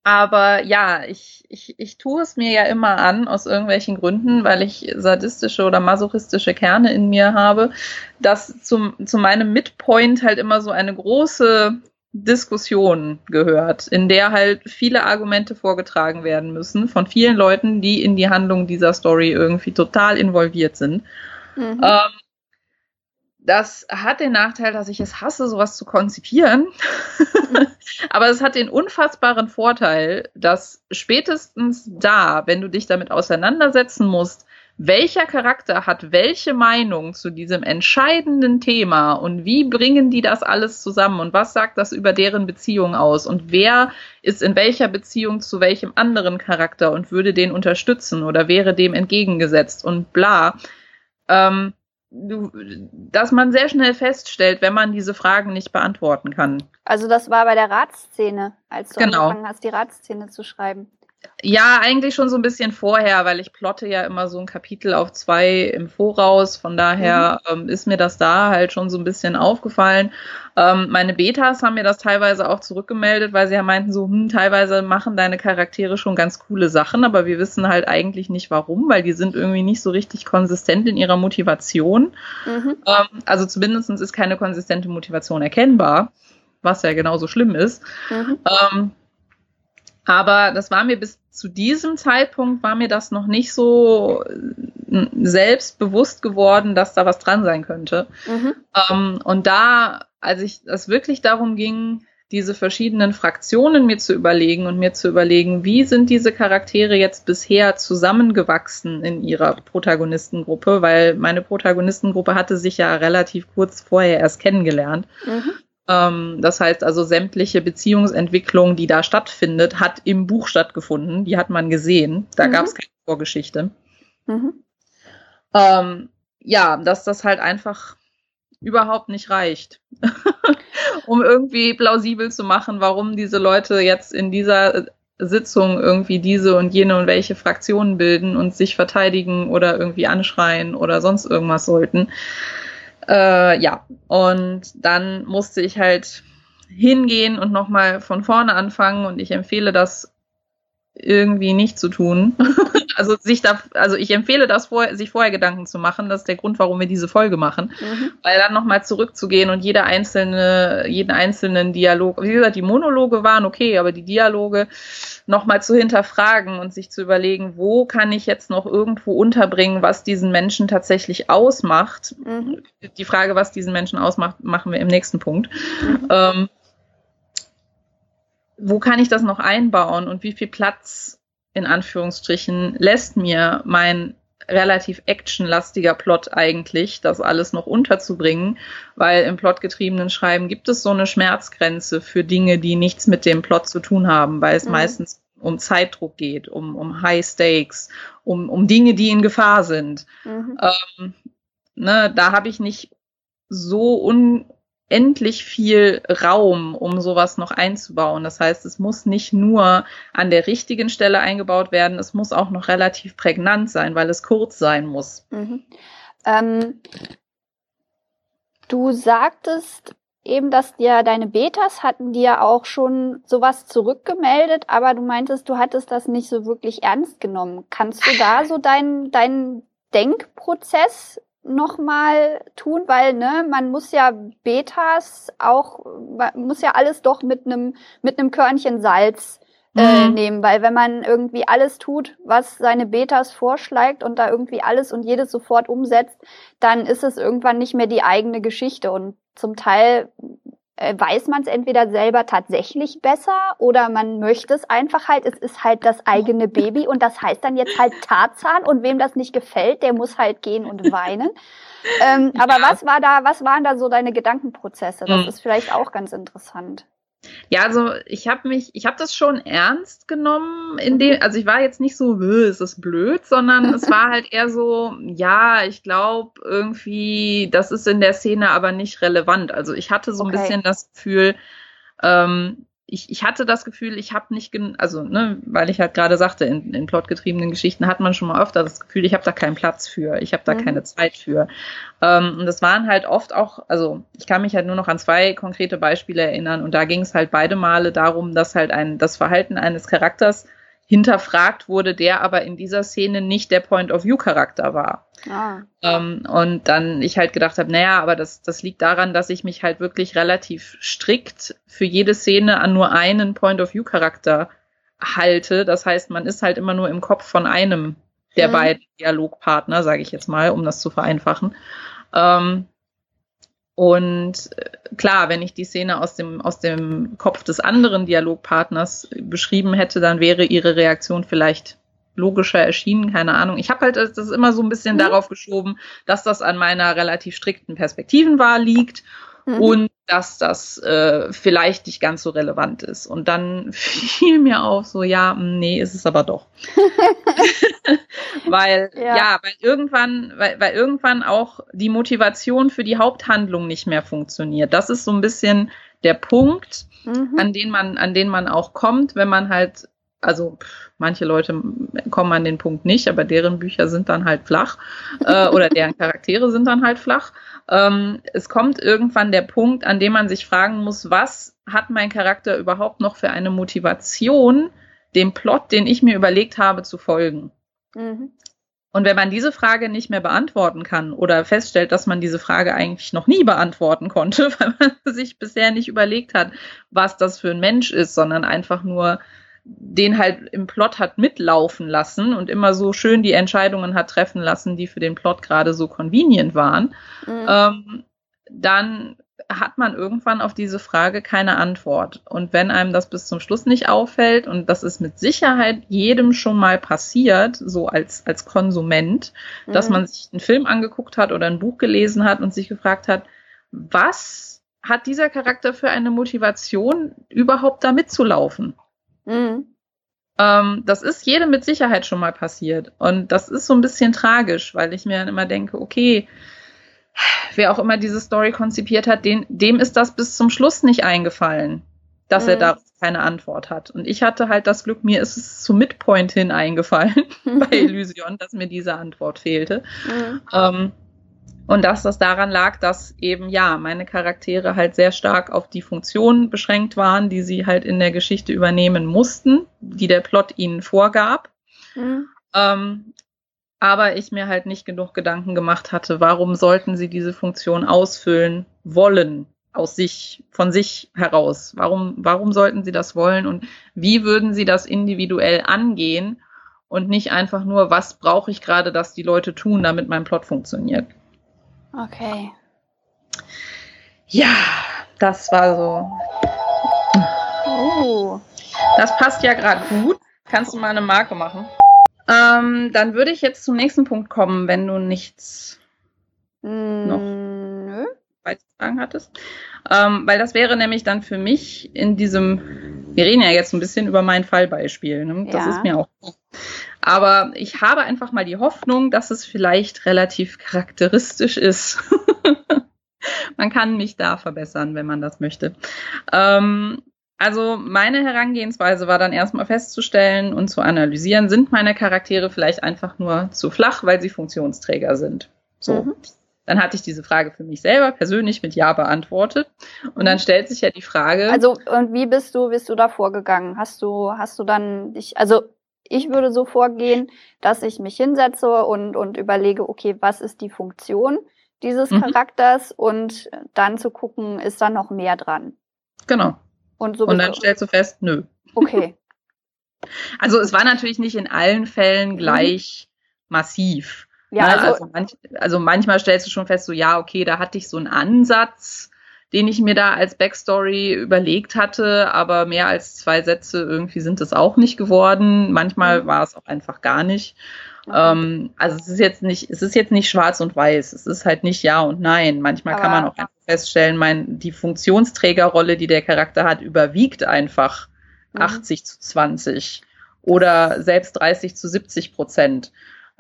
Aber ja, ich, ich, ich tue es mir ja immer an, aus irgendwelchen Gründen, weil ich sadistische oder masochistische Kerne in mir habe, dass zum, zu meinem Midpoint halt immer so eine große Diskussion gehört, in der halt viele Argumente vorgetragen werden müssen von vielen Leuten, die in die Handlung dieser Story irgendwie total involviert sind. Mhm. Ähm, das hat den Nachteil, dass ich es hasse, sowas zu konzipieren. Aber es hat den unfassbaren Vorteil, dass spätestens da, wenn du dich damit auseinandersetzen musst, welcher Charakter hat welche Meinung zu diesem entscheidenden Thema und wie bringen die das alles zusammen und was sagt das über deren Beziehung aus und wer ist in welcher Beziehung zu welchem anderen Charakter und würde den unterstützen oder wäre dem entgegengesetzt und bla. Ähm, dass man sehr schnell feststellt, wenn man diese Fragen nicht beantworten kann. Also das war bei der Ratsszene, als du genau. angefangen hast, die Ratsszene zu schreiben. Ja, eigentlich schon so ein bisschen vorher, weil ich plotte ja immer so ein Kapitel auf zwei im Voraus. Von daher mhm. ähm, ist mir das da halt schon so ein bisschen aufgefallen. Ähm, meine Betas haben mir das teilweise auch zurückgemeldet, weil sie ja meinten so, hm, teilweise machen deine Charaktere schon ganz coole Sachen, aber wir wissen halt eigentlich nicht warum, weil die sind irgendwie nicht so richtig konsistent in ihrer Motivation. Mhm. Ähm, also zumindest ist keine konsistente Motivation erkennbar, was ja genauso schlimm ist. Mhm. Ähm, aber das war mir bis zu diesem Zeitpunkt war mir das noch nicht so äh, selbstbewusst geworden, dass da was dran sein könnte. Mhm. Ähm, und da, als ich es wirklich darum ging, diese verschiedenen Fraktionen mir zu überlegen und mir zu überlegen, wie sind diese Charaktere jetzt bisher zusammengewachsen in ihrer Protagonistengruppe, weil meine Protagonistengruppe hatte sich ja relativ kurz vorher erst kennengelernt. Mhm. Ähm, das heißt also, sämtliche Beziehungsentwicklung, die da stattfindet, hat im Buch stattgefunden. Die hat man gesehen. Da mhm. gab es keine Vorgeschichte. Mhm. Ähm, ja, dass das halt einfach überhaupt nicht reicht, um irgendwie plausibel zu machen, warum diese Leute jetzt in dieser Sitzung irgendwie diese und jene und welche Fraktionen bilden und sich verteidigen oder irgendwie anschreien oder sonst irgendwas sollten. Äh, ja, und dann musste ich halt hingehen und nochmal von vorne anfangen. Und ich empfehle das irgendwie nicht zu tun. also sich da, also ich empfehle das vor, sich vorher Gedanken zu machen. Das ist der Grund, warum wir diese Folge machen. Mhm. Weil dann nochmal zurückzugehen und jeder einzelne, jeden einzelnen Dialog, wie gesagt, die Monologe waren okay, aber die Dialoge nochmal zu hinterfragen und sich zu überlegen, wo kann ich jetzt noch irgendwo unterbringen, was diesen Menschen tatsächlich ausmacht. Mhm. Die Frage, was diesen Menschen ausmacht, machen wir im nächsten Punkt. Mhm. Ähm, wo kann ich das noch einbauen und wie viel Platz in Anführungsstrichen lässt mir mein relativ actionlastiger Plot eigentlich, das alles noch unterzubringen, weil im plotgetriebenen Schreiben gibt es so eine Schmerzgrenze für Dinge, die nichts mit dem Plot zu tun haben, weil es mhm. meistens um Zeitdruck geht, um, um High Stakes, um, um Dinge, die in Gefahr sind. Mhm. Ähm, ne, da habe ich nicht so unendlich viel Raum, um sowas noch einzubauen. Das heißt, es muss nicht nur an der richtigen Stelle eingebaut werden, es muss auch noch relativ prägnant sein, weil es kurz sein muss. Mhm. Ähm, du sagtest eben, dass dir deine Betas hatten dir auch schon sowas zurückgemeldet, aber du meintest, du hattest das nicht so wirklich ernst genommen. Kannst du da so deinen deinen Denkprozess nochmal tun, weil ne, man muss ja Betas auch, man muss ja alles doch mit einem mit einem Körnchen Salz äh, mhm. nehmen, weil wenn man irgendwie alles tut, was seine Betas vorschlägt und da irgendwie alles und jedes sofort umsetzt, dann ist es irgendwann nicht mehr die eigene Geschichte und zum Teil weiß man es entweder selber tatsächlich besser oder man möchte es einfach halt. Es ist halt das eigene Baby und das heißt dann jetzt halt Tarzan und wem das nicht gefällt, der muss halt gehen und weinen. ähm, aber ja. was war da, was waren da so deine Gedankenprozesse? Das hm. ist vielleicht auch ganz interessant. Ja, also ich habe mich, ich habe das schon ernst genommen, in dem, mhm. also ich war jetzt nicht so, ist das blöd, sondern es war halt eher so, ja, ich glaube irgendwie, das ist in der Szene aber nicht relevant. Also ich hatte so ein bisschen das Gefühl, ähm, ich, ich hatte das Gefühl, ich habe nicht, also ne, weil ich halt gerade sagte, in, in plotgetriebenen Geschichten hat man schon mal öfter das Gefühl, ich habe da keinen Platz für, ich habe da mhm. keine Zeit für. Ähm, und das waren halt oft auch, also ich kann mich halt nur noch an zwei konkrete Beispiele erinnern und da ging es halt beide Male darum, dass halt ein das Verhalten eines Charakters hinterfragt wurde, der aber in dieser Szene nicht der Point-of-View-Charakter war. Ah. Ähm, und dann ich halt gedacht habe, naja, aber das, das liegt daran, dass ich mich halt wirklich relativ strikt für jede Szene an nur einen Point-of-View-Charakter halte. Das heißt, man ist halt immer nur im Kopf von einem der mhm. beiden Dialogpartner, sage ich jetzt mal, um das zu vereinfachen. Ähm, und äh, klar, wenn ich die Szene aus dem, aus dem Kopf des anderen Dialogpartners beschrieben hätte, dann wäre ihre Reaktion vielleicht logischer erschienen, keine Ahnung. Ich habe halt das immer so ein bisschen mhm. darauf geschoben, dass das an meiner relativ strikten Perspektivenwahl liegt mhm. und dass das äh, vielleicht nicht ganz so relevant ist. Und dann fiel mir auf, so ja, hm, nee, ist es aber doch. weil ja. ja, weil irgendwann, weil, weil irgendwann auch die Motivation für die Haupthandlung nicht mehr funktioniert. Das ist so ein bisschen der Punkt, mhm. an den man, an den man auch kommt, wenn man halt also manche Leute kommen an den Punkt nicht, aber deren Bücher sind dann halt flach äh, oder deren Charaktere sind dann halt flach. Ähm, es kommt irgendwann der Punkt, an dem man sich fragen muss, was hat mein Charakter überhaupt noch für eine Motivation, dem Plot, den ich mir überlegt habe, zu folgen. Mhm. Und wenn man diese Frage nicht mehr beantworten kann oder feststellt, dass man diese Frage eigentlich noch nie beantworten konnte, weil man sich bisher nicht überlegt hat, was das für ein Mensch ist, sondern einfach nur den halt im Plot hat mitlaufen lassen und immer so schön die Entscheidungen hat treffen lassen, die für den Plot gerade so convenient waren, mhm. ähm, dann hat man irgendwann auf diese Frage keine Antwort. Und wenn einem das bis zum Schluss nicht auffällt, und das ist mit Sicherheit jedem schon mal passiert, so als, als Konsument, mhm. dass man sich einen Film angeguckt hat oder ein Buch gelesen hat und sich gefragt hat, was hat dieser Charakter für eine Motivation, überhaupt da mitzulaufen? Mhm. Ähm, das ist jedem mit Sicherheit schon mal passiert. Und das ist so ein bisschen tragisch, weil ich mir dann immer denke, okay, wer auch immer diese Story konzipiert hat, den, dem ist das bis zum Schluss nicht eingefallen, dass mhm. er darauf keine Antwort hat. Und ich hatte halt das Glück, mir ist es zu Midpoint hin eingefallen bei Illusion, dass mir diese Antwort fehlte. Mhm. Ähm, und dass das daran lag, dass eben, ja, meine Charaktere halt sehr stark auf die Funktionen beschränkt waren, die sie halt in der Geschichte übernehmen mussten, die der Plot ihnen vorgab. Mhm. Ähm, aber ich mir halt nicht genug Gedanken gemacht hatte, warum sollten sie diese Funktion ausfüllen wollen, aus sich, von sich heraus? Warum, warum sollten sie das wollen und wie würden sie das individuell angehen und nicht einfach nur, was brauche ich gerade, dass die Leute tun, damit mein Plot funktioniert? Okay. Ja, das war so. Oh. Das passt ja gerade gut. Kannst du mal eine Marke machen? Ähm, dann würde ich jetzt zum nächsten Punkt kommen, wenn du nichts mm, noch nö. Beizutragen hattest. Ähm, weil das wäre nämlich dann für mich in diesem, wir reden ja jetzt ein bisschen über mein Fallbeispiel, ne? das ja. ist mir auch. Aber ich habe einfach mal die Hoffnung, dass es vielleicht relativ charakteristisch ist. man kann mich da verbessern, wenn man das möchte. Ähm, also meine Herangehensweise war dann erstmal festzustellen und zu analysieren, sind meine Charaktere vielleicht einfach nur zu flach, weil sie Funktionsträger sind. So. Mhm. Dann hatte ich diese Frage für mich selber persönlich mit Ja beantwortet. Und dann stellt sich ja die Frage. Also, und wie bist du, bist du da vorgegangen? Hast du, hast du dann dich, also ich würde so vorgehen, dass ich mich hinsetze und, und überlege, okay, was ist die Funktion dieses mhm. Charakters und dann zu gucken, ist da noch mehr dran. Genau. Und, so und dann stellst du fest, nö. Okay. Also es war natürlich nicht in allen Fällen mhm. gleich mhm. massiv. Ja, ne? also, also, manch, also, manchmal stellst du schon fest, so ja, okay, da hatte ich so einen Ansatz, den ich mir da als Backstory überlegt hatte, aber mehr als zwei Sätze irgendwie sind es auch nicht geworden. Manchmal mhm. war es auch einfach gar nicht. Ähm, also es ist jetzt nicht, es ist jetzt nicht schwarz und weiß. Es ist halt nicht ja und nein. Manchmal aber, kann man auch einfach feststellen, mein, die Funktionsträgerrolle, die der Charakter hat, überwiegt einfach mhm. 80 zu 20 oder selbst 30 zu 70 Prozent.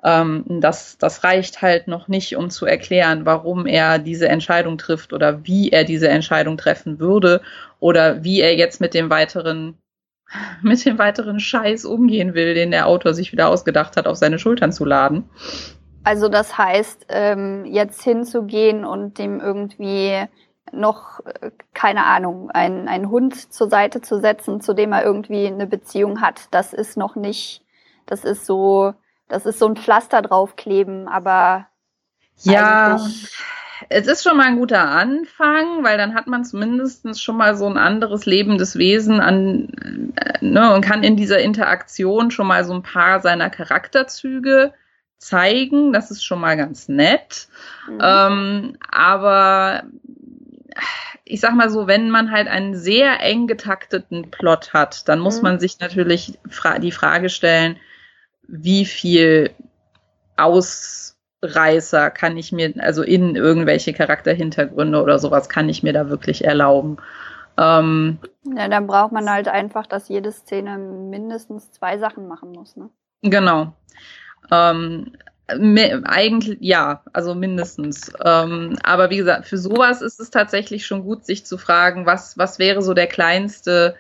Ähm, das, das reicht halt noch nicht, um zu erklären, warum er diese Entscheidung trifft oder wie er diese Entscheidung treffen würde oder wie er jetzt mit dem weiteren mit dem weiteren Scheiß umgehen will, den der Autor sich wieder ausgedacht hat, auf seine Schultern zu laden. Also das heißt, ähm, jetzt hinzugehen und dem irgendwie noch, äh, keine Ahnung, einen, einen Hund zur Seite zu setzen, zu dem er irgendwie eine Beziehung hat, das ist noch nicht, das ist so, das ist so ein Pflaster draufkleben, aber ja, es ist schon mal ein guter Anfang, weil dann hat man zumindest schon mal so ein anderes lebendes Wesen an, äh, ne, und kann in dieser Interaktion schon mal so ein paar seiner Charakterzüge zeigen. Das ist schon mal ganz nett. Mhm. Ähm, aber ich sag mal so, wenn man halt einen sehr eng getakteten Plot hat, dann muss mhm. man sich natürlich fra die Frage stellen, wie viel Ausreißer kann ich mir, also in irgendwelche Charakterhintergründe oder sowas, kann ich mir da wirklich erlauben. Ähm, ja, dann braucht man halt einfach, dass jede Szene mindestens zwei Sachen machen muss, ne? Genau. Ähm, eigentlich ja, also mindestens. Ähm, aber wie gesagt, für sowas ist es tatsächlich schon gut, sich zu fragen, was, was wäre so der kleinste,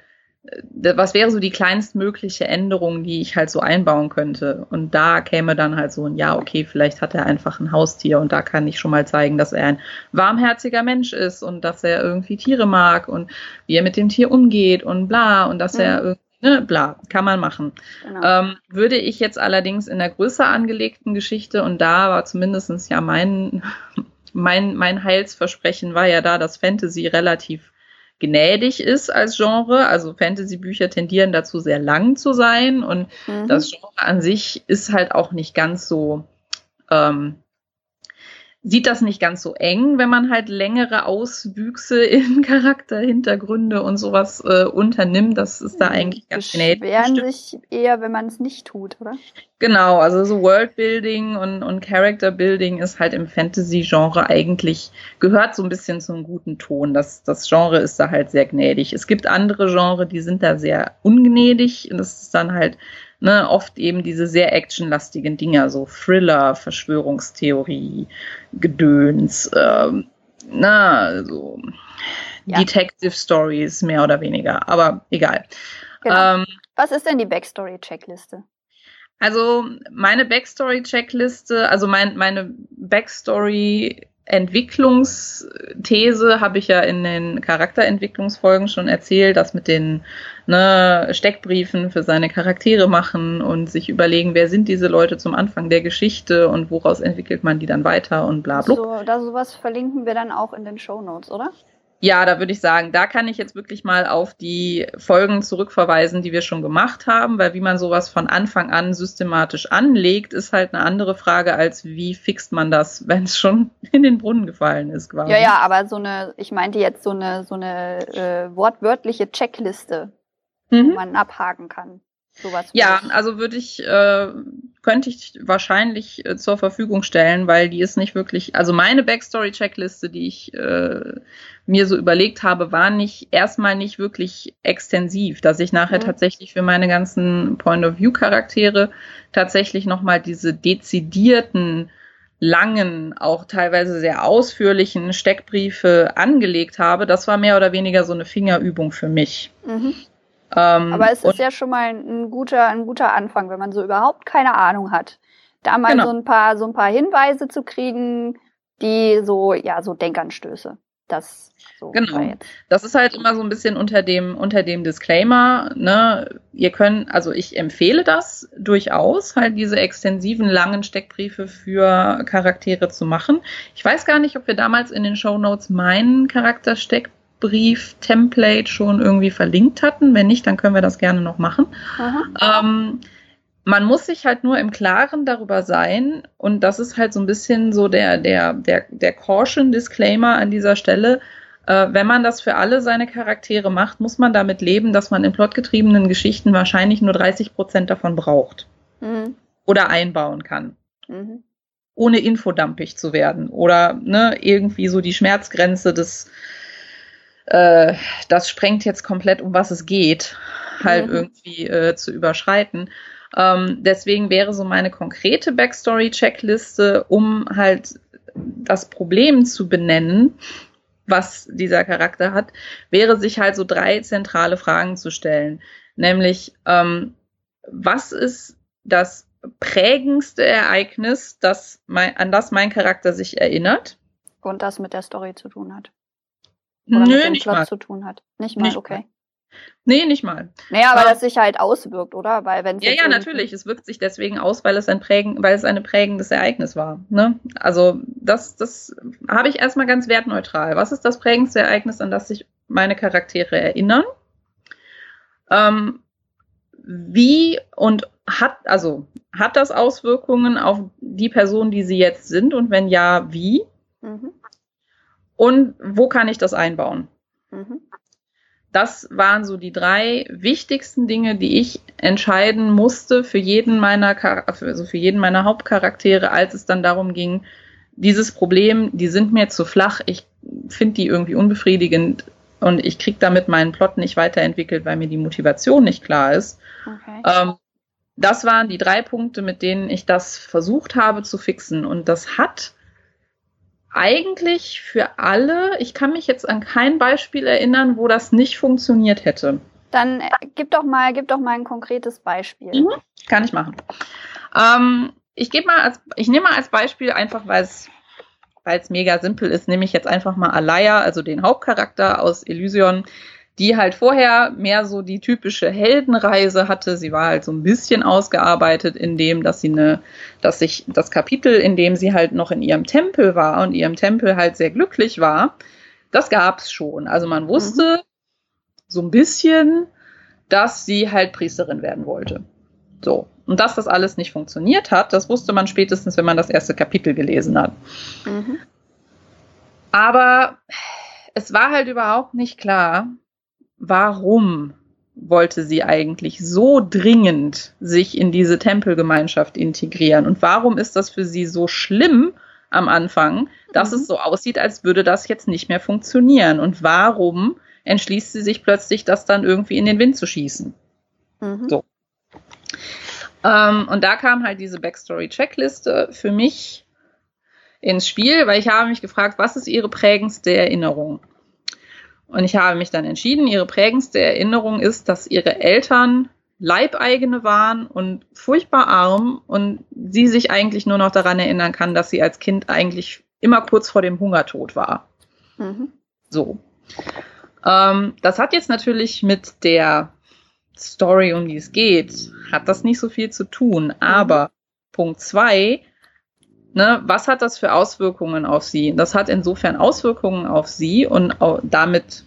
was wäre so die kleinstmögliche Änderung, die ich halt so einbauen könnte. Und da käme dann halt so ein, ja, okay, vielleicht hat er einfach ein Haustier und da kann ich schon mal zeigen, dass er ein warmherziger Mensch ist und dass er irgendwie Tiere mag und wie er mit dem Tier umgeht und bla und dass mhm. er irgendwie ne, bla, kann man machen. Genau. Ähm, würde ich jetzt allerdings in der größer angelegten Geschichte, und da war zumindestens ja mein, mein, mein Heilsversprechen war ja da, dass Fantasy relativ gnädig ist als Genre. Also Fantasy-Bücher tendieren dazu, sehr lang zu sein. Und mhm. das Genre an sich ist halt auch nicht ganz so ähm, sieht das nicht ganz so eng, wenn man halt längere Auswüchse in Charakterhintergründe und sowas äh, unternimmt. Das ist da hm, eigentlich ganz gnädig. Beschweren sich eher, wenn man es nicht tut, oder? Genau, also so Worldbuilding und, und Characterbuilding ist halt im Fantasy-Genre eigentlich, gehört so ein bisschen zum guten Ton. Das, das Genre ist da halt sehr gnädig. Es gibt andere Genre, die sind da sehr ungnädig. Und das ist dann halt ne, oft eben diese sehr actionlastigen Dinger, so Thriller, Verschwörungstheorie, Gedöns, ähm, na, so ja. Detective Stories mehr oder weniger, aber egal. Genau. Ähm, Was ist denn die Backstory-Checkliste? Also meine Backstory-Checkliste, also mein, meine Backstory Entwicklungsthese habe ich ja in den Charakterentwicklungsfolgen schon erzählt, das mit den ne, Steckbriefen für seine Charaktere machen und sich überlegen, wer sind diese Leute zum Anfang der Geschichte und woraus entwickelt man die dann weiter und bla bla. So, da sowas verlinken wir dann auch in den Show Notes, oder? Ja, da würde ich sagen, da kann ich jetzt wirklich mal auf die Folgen zurückverweisen, die wir schon gemacht haben, weil wie man sowas von Anfang an systematisch anlegt, ist halt eine andere Frage, als wie fixt man das, wenn es schon in den Brunnen gefallen ist, quasi. Ja, ja, aber so eine, ich meinte jetzt so eine, so eine äh, wortwörtliche Checkliste, mhm. wo man abhaken kann. Ja, also würde ich, äh, könnte ich wahrscheinlich äh, zur Verfügung stellen, weil die ist nicht wirklich, also meine Backstory-Checkliste, die ich äh, mir so überlegt habe, war nicht erstmal nicht wirklich extensiv, dass ich nachher mhm. tatsächlich für meine ganzen Point-of-View-Charaktere tatsächlich nochmal diese dezidierten langen, auch teilweise sehr ausführlichen Steckbriefe angelegt habe. Das war mehr oder weniger so eine Fingerübung für mich. Mhm. Ähm, Aber es ist ja schon mal ein guter, ein guter Anfang, wenn man so überhaupt keine Ahnung hat. Da mal genau. so ein paar, so ein paar Hinweise zu kriegen, die so, ja, so Denkanstöße. Das so genau. Das ist halt immer so ein bisschen unter dem, unter dem Disclaimer, ne? Ihr könnt, also ich empfehle das durchaus, halt diese extensiven langen Steckbriefe für Charaktere zu machen. Ich weiß gar nicht, ob wir damals in den Show Notes meinen Charaktersteck Brief-Template schon irgendwie verlinkt hatten. Wenn nicht, dann können wir das gerne noch machen. Ähm, man muss sich halt nur im Klaren darüber sein, und das ist halt so ein bisschen so der, der, der, der Caution-Disclaimer an dieser Stelle. Äh, wenn man das für alle seine Charaktere macht, muss man damit leben, dass man in plotgetriebenen Geschichten wahrscheinlich nur 30 Prozent davon braucht. Mhm. Oder einbauen kann. Mhm. Ohne infodampig zu werden. Oder ne, irgendwie so die Schmerzgrenze des, äh, das sprengt jetzt komplett, um was es geht, halt mhm. irgendwie äh, zu überschreiten. Ähm, deswegen wäre so meine konkrete Backstory-Checkliste, um halt das Problem zu benennen, was dieser Charakter hat, wäre sich halt so drei zentrale Fragen zu stellen. Nämlich, ähm, was ist das prägendste Ereignis, das mein, an das mein Charakter sich erinnert? Und das mit der Story zu tun hat. Oder Nö, mit dem nicht Plot mal. zu tun hat. Nicht mal, Nicht okay. Nee, nicht mal. Naja, aber das sich halt auswirkt, oder? Weil wenn Ja, ja, natürlich. Es wirkt sich deswegen aus, weil es ein prägen, weil es ein prägendes Ereignis war. Ne? Also das, das habe ich erstmal ganz wertneutral. Was ist das prägendste Ereignis, an das sich meine Charaktere erinnern? Ähm, wie und hat, also hat das Auswirkungen auf die Person, die sie jetzt sind? Und wenn ja, wie? Mhm. Und wo kann ich das einbauen? Mhm. das waren so die drei wichtigsten Dinge, die ich entscheiden musste für jeden meiner, also für jeden meiner Hauptcharaktere, als es dann darum ging, dieses Problem, die sind mir zu flach, ich finde die irgendwie unbefriedigend und ich kriege damit meinen Plot nicht weiterentwickelt, weil mir die Motivation nicht klar ist. Okay. Ähm, das waren die drei Punkte, mit denen ich das versucht habe zu fixen. Und das hat eigentlich für alle, ich kann mich jetzt an kein Beispiel erinnern, wo das nicht funktioniert hätte. Dann äh, gib doch mal, gib doch mal ein konkretes Beispiel. Mhm. Kann ich machen. Ähm, ich gebe mal als, ich nehme mal als Beispiel einfach, weil es, weil es mega simpel ist, nehme ich jetzt einfach mal Alaya, also den Hauptcharakter aus Elysion, die halt vorher mehr so die typische Heldenreise hatte. Sie war halt so ein bisschen ausgearbeitet in dem, dass sie eine, dass sich das Kapitel, in dem sie halt noch in ihrem Tempel war und ihrem Tempel halt sehr glücklich war, das gab's schon. Also man wusste so ein bisschen, dass sie halt Priesterin werden wollte. So. Und dass das alles nicht funktioniert hat, das wusste man spätestens, wenn man das erste Kapitel gelesen hat. Mhm. Aber es war halt überhaupt nicht klar, warum wollte sie eigentlich so dringend sich in diese Tempelgemeinschaft integrieren und warum ist das für sie so schlimm am Anfang, dass Mhm. es so aussieht, als würde das jetzt nicht mehr funktionieren und warum entschließt sie sich plötzlich, das dann irgendwie in den Wind zu schießen. Mhm. So. Ähm, und da kam halt diese Backstory-Checkliste für mich ins Spiel, weil ich habe mich gefragt, was ist ihre prägendste Erinnerung? Und ich habe mich dann entschieden, ihre prägendste Erinnerung ist, dass ihre Eltern Leibeigene waren und furchtbar arm und sie sich eigentlich nur noch daran erinnern kann, dass sie als Kind eigentlich immer kurz vor dem Hungertod war. Mhm. So. Ähm, das hat jetzt natürlich mit der Story, um die es geht, hat das nicht so viel zu tun. Aber Punkt zwei, ne, was hat das für Auswirkungen auf sie? Das hat insofern Auswirkungen auf sie und damit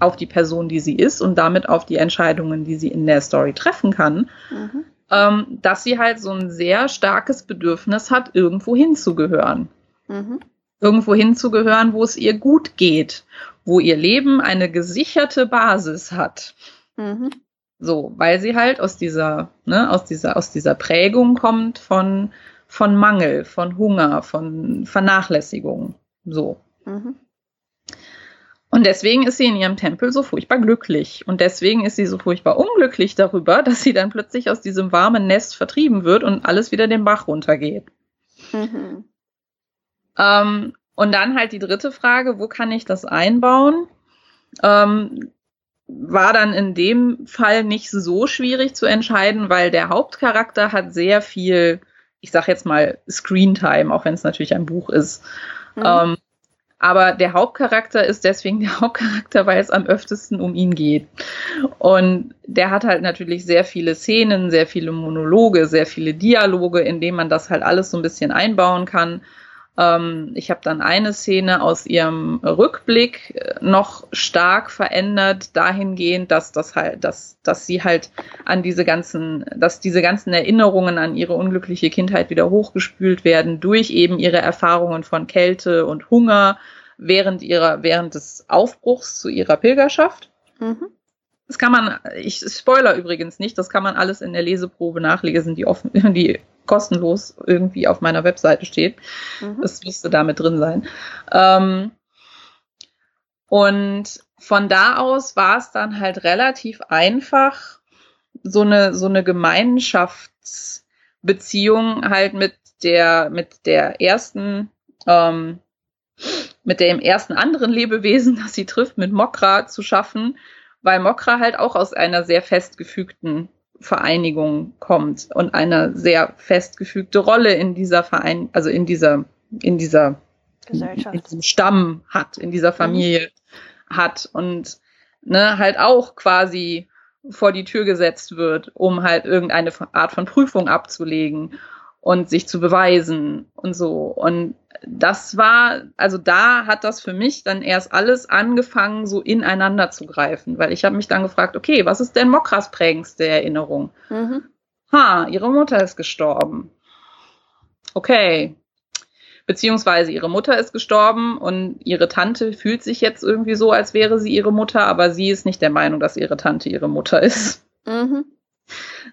auf die Person, die sie ist und damit auf die Entscheidungen, die sie in der Story treffen kann, Mhm. ähm, dass sie halt so ein sehr starkes Bedürfnis hat, irgendwo hinzugehören Mhm. irgendwo hinzugehören, wo es ihr gut geht, wo ihr Leben eine gesicherte Basis hat. Mhm. So, weil sie halt aus dieser, ne, aus dieser, aus dieser Prägung kommt von, von Mangel, von Hunger, von Vernachlässigung. So. Mhm. Und deswegen ist sie in ihrem Tempel so furchtbar glücklich. Und deswegen ist sie so furchtbar unglücklich darüber, dass sie dann plötzlich aus diesem warmen Nest vertrieben wird und alles wieder den Bach runtergeht. Mhm. Ähm, und dann halt die dritte Frage, wo kann ich das einbauen? Ähm, war dann in dem Fall nicht so schwierig zu entscheiden, weil der Hauptcharakter hat sehr viel, ich sag jetzt mal Screentime, auch wenn es natürlich ein Buch ist. Mhm. Ähm, aber der Hauptcharakter ist deswegen der Hauptcharakter, weil es am öftesten um ihn geht. Und der hat halt natürlich sehr viele Szenen, sehr viele Monologe, sehr viele Dialoge, in denen man das halt alles so ein bisschen einbauen kann. Ähm, ich habe dann eine Szene aus ihrem Rückblick äh, noch stark verändert, dahingehend, dass das halt, dass, dass sie halt an diese ganzen, dass diese ganzen Erinnerungen an ihre unglückliche Kindheit wieder hochgespült werden durch eben ihre Erfahrungen von Kälte und Hunger während ihrer, während des Aufbruchs zu ihrer Pilgerschaft. Mhm. Das kann man, ich spoiler übrigens nicht, das kann man alles in der Leseprobe nachlesen, die offen, die kostenlos irgendwie auf meiner Webseite steht. Mhm. Das müsste damit drin sein. Ähm, und von da aus war es dann halt relativ einfach, so eine, so eine Gemeinschaftsbeziehung halt mit der, mit der ersten, ähm, mit dem ersten anderen Lebewesen, das sie trifft, mit Mokra zu schaffen, weil Mokra halt auch aus einer sehr festgefügten Vereinigung kommt und eine sehr festgefügte Rolle in dieser Verein, also in dieser, in dieser, in Gesellschaft. diesem Stamm hat, in dieser Familie hat und ne, halt auch quasi vor die Tür gesetzt wird, um halt irgendeine Art von Prüfung abzulegen und sich zu beweisen und so. Und das war, also da hat das für mich dann erst alles angefangen, so ineinander zu greifen, weil ich habe mich dann gefragt, okay, was ist denn Mokras prägendste Erinnerung? Mhm. Ha, ihre Mutter ist gestorben. Okay. Beziehungsweise ihre Mutter ist gestorben und ihre Tante fühlt sich jetzt irgendwie so, als wäre sie ihre Mutter, aber sie ist nicht der Meinung, dass ihre Tante ihre Mutter ist. Mhm.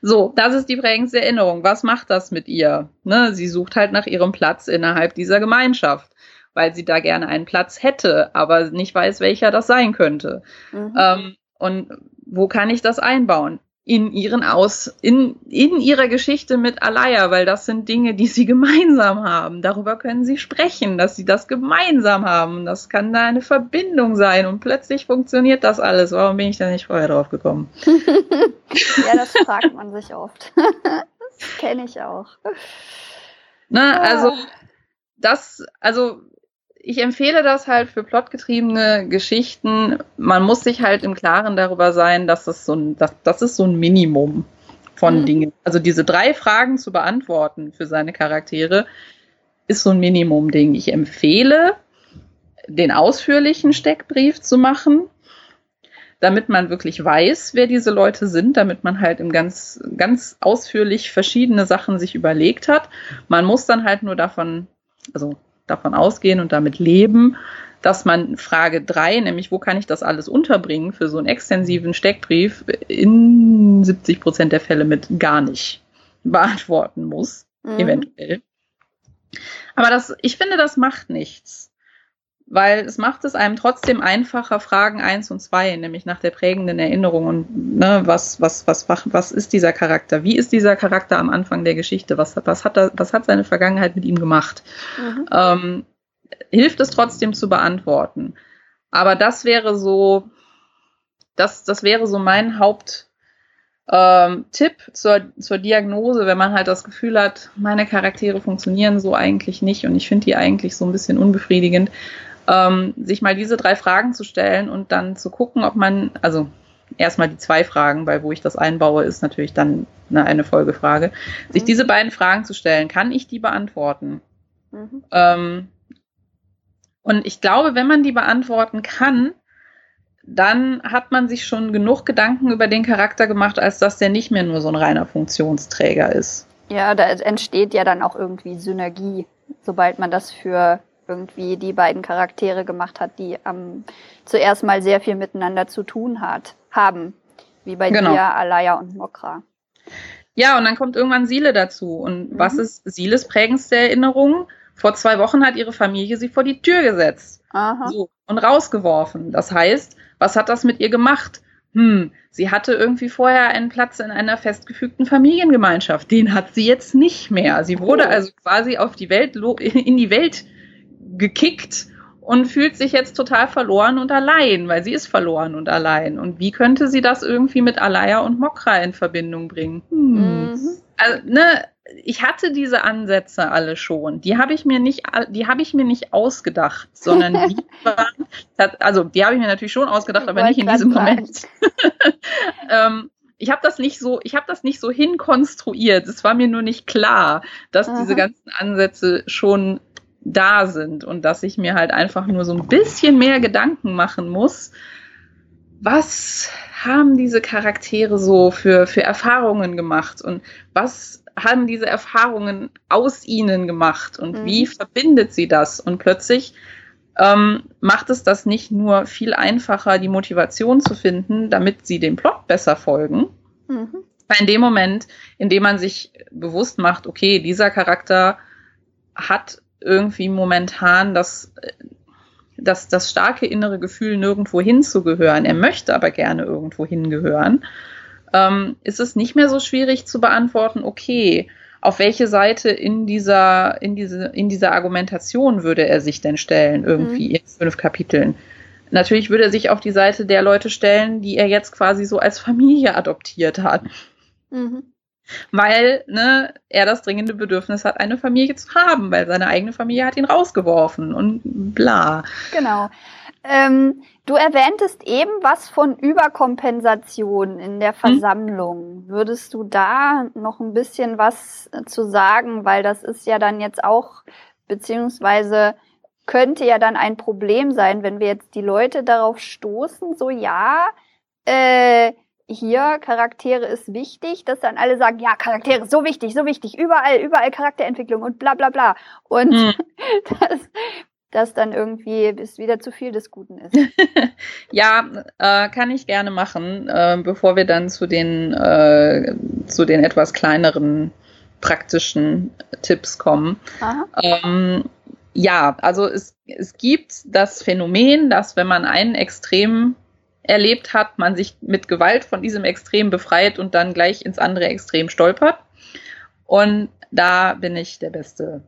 So, das ist die prägendste Erinnerung. Was macht das mit ihr? Ne, sie sucht halt nach ihrem Platz innerhalb dieser Gemeinschaft, weil sie da gerne einen Platz hätte, aber nicht weiß, welcher das sein könnte. Mhm. Ähm, und wo kann ich das einbauen? In ihren Aus, in, in ihrer Geschichte mit Alaya, weil das sind Dinge, die sie gemeinsam haben. Darüber können sie sprechen, dass sie das gemeinsam haben. Das kann da eine Verbindung sein und plötzlich funktioniert das alles. Warum bin ich da nicht vorher drauf gekommen? ja, das fragt man sich oft. das kenne ich auch. Na, also, das, also, ich empfehle das halt für plotgetriebene Geschichten. Man muss sich halt im Klaren darüber sein, dass es so ein, das, das ist so ein Minimum von mhm. Dingen. Also diese drei Fragen zu beantworten für seine Charaktere ist so ein Minimum-Ding. Ich empfehle, den ausführlichen Steckbrief zu machen, damit man wirklich weiß, wer diese Leute sind, damit man halt im ganz, ganz ausführlich verschiedene Sachen sich überlegt hat. Man muss dann halt nur davon, also davon ausgehen und damit leben, dass man Frage 3, nämlich wo kann ich das alles unterbringen, für so einen extensiven Steckbrief in 70 Prozent der Fälle mit gar nicht beantworten muss, mhm. eventuell. Aber das, ich finde, das macht nichts weil es macht es einem trotzdem einfacher, Fragen eins und zwei, nämlich nach der prägenden Erinnerung und ne, was, was, was, was ist dieser Charakter? Wie ist dieser Charakter am Anfang der Geschichte? Was, was, hat, er, was hat seine Vergangenheit mit ihm gemacht? Mhm. Ähm, hilft es trotzdem zu beantworten. Aber das wäre so, das, das wäre so mein Haupt, ähm, Tipp zur, zur Diagnose, wenn man halt das Gefühl hat, meine Charaktere funktionieren so eigentlich nicht und ich finde die eigentlich so ein bisschen unbefriedigend, ähm, sich mal diese drei Fragen zu stellen und dann zu gucken, ob man, also erstmal die zwei Fragen, weil wo ich das einbaue, ist natürlich dann eine, eine Folgefrage, mhm. sich diese beiden Fragen zu stellen, kann ich die beantworten? Mhm. Ähm, und ich glaube, wenn man die beantworten kann, dann hat man sich schon genug Gedanken über den Charakter gemacht, als dass der nicht mehr nur so ein reiner Funktionsträger ist. Ja, da entsteht ja dann auch irgendwie Synergie, sobald man das für irgendwie die beiden Charaktere gemacht hat, die ähm, zuerst mal sehr viel miteinander zu tun hat, haben. Wie bei genau. dir, Alaya und Mokra. Ja, und dann kommt irgendwann Siele dazu. Und mhm. was ist Sieles prägendste Erinnerung? Vor zwei Wochen hat ihre Familie sie vor die Tür gesetzt so, und rausgeworfen. Das heißt, was hat das mit ihr gemacht? Hm, sie hatte irgendwie vorher einen Platz in einer festgefügten Familiengemeinschaft. Den hat sie jetzt nicht mehr. Sie wurde oh. also quasi auf die Welt in die Welt gekickt und fühlt sich jetzt total verloren und allein, weil sie ist verloren und allein. Und wie könnte sie das irgendwie mit Alaya und Mokra in Verbindung bringen? Hm. Mhm. Also, ne, ich hatte diese Ansätze alle schon. Die habe ich mir nicht, die habe ich mir nicht ausgedacht, sondern die waren, also die habe ich mir natürlich schon ausgedacht, aber nicht in diesem Moment. ähm, ich habe das nicht so, ich habe das nicht so hinkonstruiert. Es war mir nur nicht klar, dass Aha. diese ganzen Ansätze schon da sind und dass ich mir halt einfach nur so ein bisschen mehr Gedanken machen muss, was haben diese Charaktere so für, für Erfahrungen gemacht und was haben diese Erfahrungen aus ihnen gemacht und mhm. wie verbindet sie das? Und plötzlich ähm, macht es das nicht nur viel einfacher, die Motivation zu finden, damit sie dem Plot besser folgen. Mhm. In dem Moment, in dem man sich bewusst macht, okay, dieser Charakter hat irgendwie momentan das, das, das starke innere Gefühl, nirgendwo hinzugehören. Er möchte aber gerne irgendwo hingehören. Ähm, ist es nicht mehr so schwierig zu beantworten, okay, auf welche Seite in dieser, in diese, in dieser Argumentation würde er sich denn stellen, irgendwie mhm. in fünf Kapiteln? Natürlich würde er sich auf die Seite der Leute stellen, die er jetzt quasi so als Familie adoptiert hat. Mhm weil ne, er das dringende Bedürfnis hat, eine Familie zu haben, weil seine eigene Familie hat ihn rausgeworfen und bla. Genau. Ähm, du erwähntest eben was von Überkompensation in der hm? Versammlung. Hm. Würdest du da noch ein bisschen was zu sagen? Weil das ist ja dann jetzt auch, beziehungsweise könnte ja dann ein Problem sein, wenn wir jetzt die Leute darauf stoßen, so ja, äh, hier Charaktere ist wichtig, dass dann alle sagen, ja, Charaktere ist so wichtig, so wichtig, überall, überall Charakterentwicklung und bla bla bla. Und mhm. das, das dann irgendwie bis wieder zu viel des Guten ist. ja, äh, kann ich gerne machen, äh, bevor wir dann zu den, äh, zu den etwas kleineren praktischen Tipps kommen. Ähm, ja, also es, es gibt das Phänomen, dass wenn man einen Extrem erlebt hat, man sich mit Gewalt von diesem Extrem befreit und dann gleich ins andere Extrem stolpert. Und da bin ich der beste,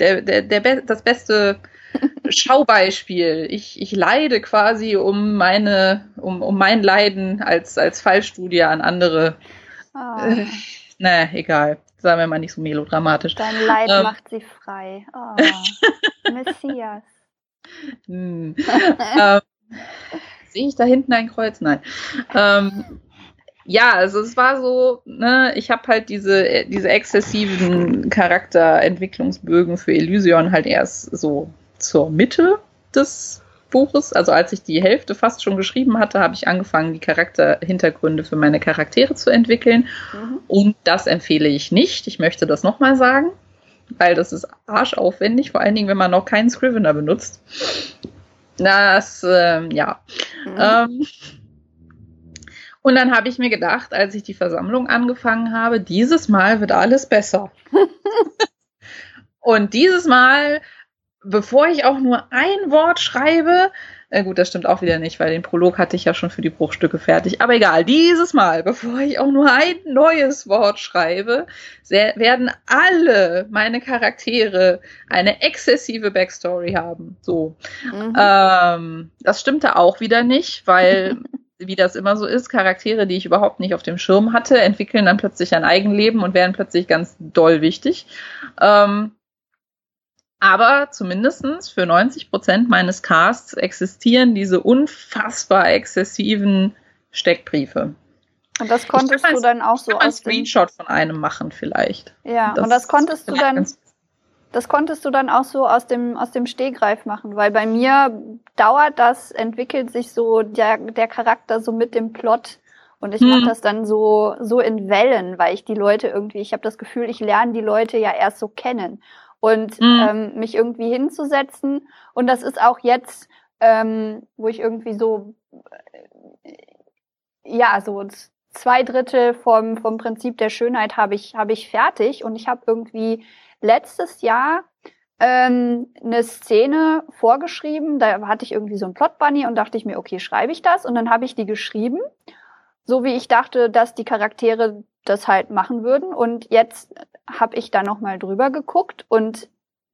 der, der, der, das beste Schaubeispiel. Ich, ich leide quasi um meine, um, um mein Leiden als, als Fallstudie an andere. Oh. Äh, na, egal. Sagen wir mal nicht so melodramatisch. Dein Leid ähm, macht sie frei. Oh, Messias. Hm. ähm, Sehe ich da hinten ein Kreuz? Nein. Ähm, ja, also es war so, ne, ich habe halt diese, diese exzessiven Charakterentwicklungsbögen für Elysion halt erst so zur Mitte des Buches, also als ich die Hälfte fast schon geschrieben hatte, habe ich angefangen, die Charakterhintergründe für meine Charaktere zu entwickeln. Mhm. Und das empfehle ich nicht. Ich möchte das nochmal sagen, weil das ist arschaufwendig, vor allen Dingen, wenn man noch keinen Scrivener benutzt. Das, ähm, ja. Mhm. Ähm, und dann habe ich mir gedacht, als ich die Versammlung angefangen habe, dieses Mal wird alles besser. und dieses Mal, bevor ich auch nur ein Wort schreibe, äh, gut, das stimmt auch wieder nicht, weil den Prolog hatte ich ja schon für die Bruchstücke fertig. Aber egal, dieses Mal, bevor ich auch nur ein neues Wort schreibe, werden alle meine Charaktere eine exzessive Backstory haben. So. Mhm. Ähm, das stimmte auch wieder nicht, weil wie das immer so ist, Charaktere, die ich überhaupt nicht auf dem Schirm hatte, entwickeln dann plötzlich ein Eigenleben und werden plötzlich ganz doll wichtig. Ähm, aber zumindestens für 90 Prozent meines Casts existieren diese unfassbar exzessiven Steckbriefe. Und das konntest du dann auch so aus dem Screenshot von einem machen vielleicht. Ja, das und das konntest du dann das konntest du dann auch so aus dem aus dem Stehgreif machen, weil bei mir dauert das, entwickelt sich so der der Charakter so mit dem Plot und ich hm. mache das dann so so in Wellen, weil ich die Leute irgendwie, ich habe das Gefühl, ich lerne die Leute ja erst so kennen und mhm. ähm, mich irgendwie hinzusetzen. Und das ist auch jetzt, ähm, wo ich irgendwie so, äh, ja, so zwei Drittel vom, vom Prinzip der Schönheit habe ich, habe ich fertig. Und ich habe irgendwie letztes Jahr ähm, eine Szene vorgeschrieben. Da hatte ich irgendwie so ein Plot-Bunny und dachte ich mir, okay, schreibe ich das? Und dann habe ich die geschrieben, so wie ich dachte, dass die Charaktere das halt machen würden. Und jetzt habe ich da nochmal drüber geguckt und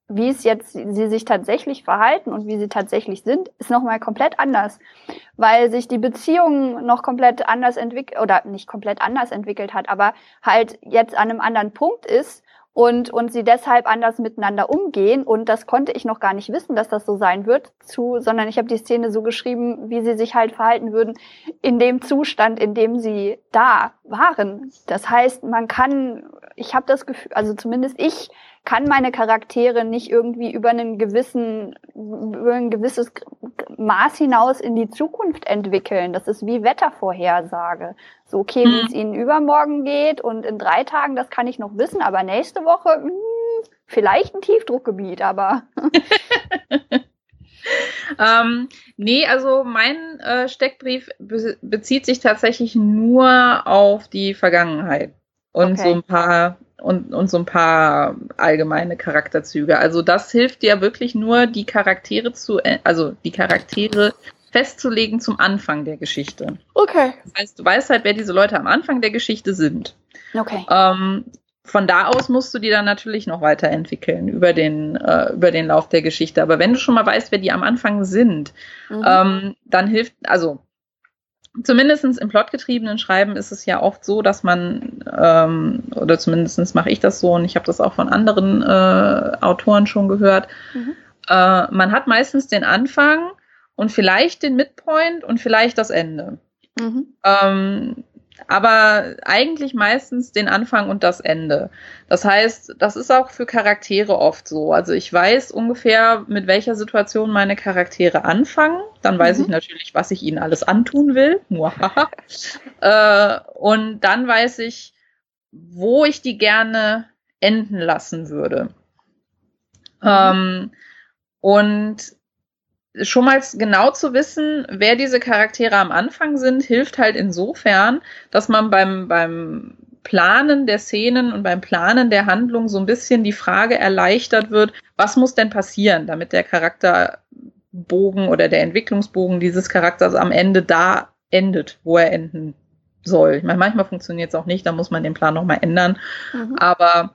wie es jetzt sie sich tatsächlich verhalten und wie sie tatsächlich sind, ist nochmal komplett anders, weil sich die Beziehung noch komplett anders entwickelt oder nicht komplett anders entwickelt hat, aber halt jetzt an einem anderen Punkt ist und, und sie deshalb anders miteinander umgehen. Und das konnte ich noch gar nicht wissen, dass das so sein wird, zu, sondern ich habe die Szene so geschrieben, wie sie sich halt verhalten würden in dem Zustand, in dem sie da waren. Das heißt, man kann, ich habe das Gefühl, also zumindest ich kann meine Charaktere nicht irgendwie über einen gewissen, über ein gewisses Maß hinaus in die Zukunft entwickeln. Das ist wie Wettervorhersage. So, okay, wie es hm. ihnen übermorgen geht und in drei Tagen, das kann ich noch wissen, aber nächste Woche, mh, hm, vielleicht ein Tiefdruckgebiet, aber. ähm, nee, also mein äh, Steckbrief be bezieht sich tatsächlich nur auf die Vergangenheit und okay. so ein paar und, und so ein paar allgemeine Charakterzüge. Also das hilft dir wirklich nur, die Charaktere zu, äh, also die Charaktere festzulegen zum Anfang der Geschichte. Okay. Das heißt, du weißt halt, wer diese Leute am Anfang der Geschichte sind. Okay. Ähm, von da aus musst du die dann natürlich noch weiterentwickeln über den, äh, über den Lauf der Geschichte. Aber wenn du schon mal weißt, wer die am Anfang sind, mhm. ähm, dann hilft, also zumindest im plotgetriebenen Schreiben ist es ja oft so, dass man, ähm, oder zumindest mache ich das so und ich habe das auch von anderen äh, Autoren schon gehört, mhm. äh, man hat meistens den Anfang und vielleicht den Midpoint und vielleicht das Ende. Mhm. Ähm, aber eigentlich meistens den Anfang und das Ende. Das heißt, das ist auch für Charaktere oft so. Also ich weiß ungefähr, mit welcher Situation meine Charaktere anfangen. Dann weiß mhm. ich natürlich, was ich ihnen alles antun will. äh, und dann weiß ich, wo ich die gerne enden lassen würde. Mhm. Ähm, und schon mal genau zu wissen, wer diese Charaktere am Anfang sind, hilft halt insofern, dass man beim, beim Planen der Szenen und beim Planen der Handlung so ein bisschen die Frage erleichtert wird, was muss denn passieren, damit der Charakterbogen oder der Entwicklungsbogen dieses Charakters am Ende da endet, wo er enden soll. Ich meine, manchmal funktioniert es auch nicht, da muss man den Plan nochmal ändern. Mhm. Aber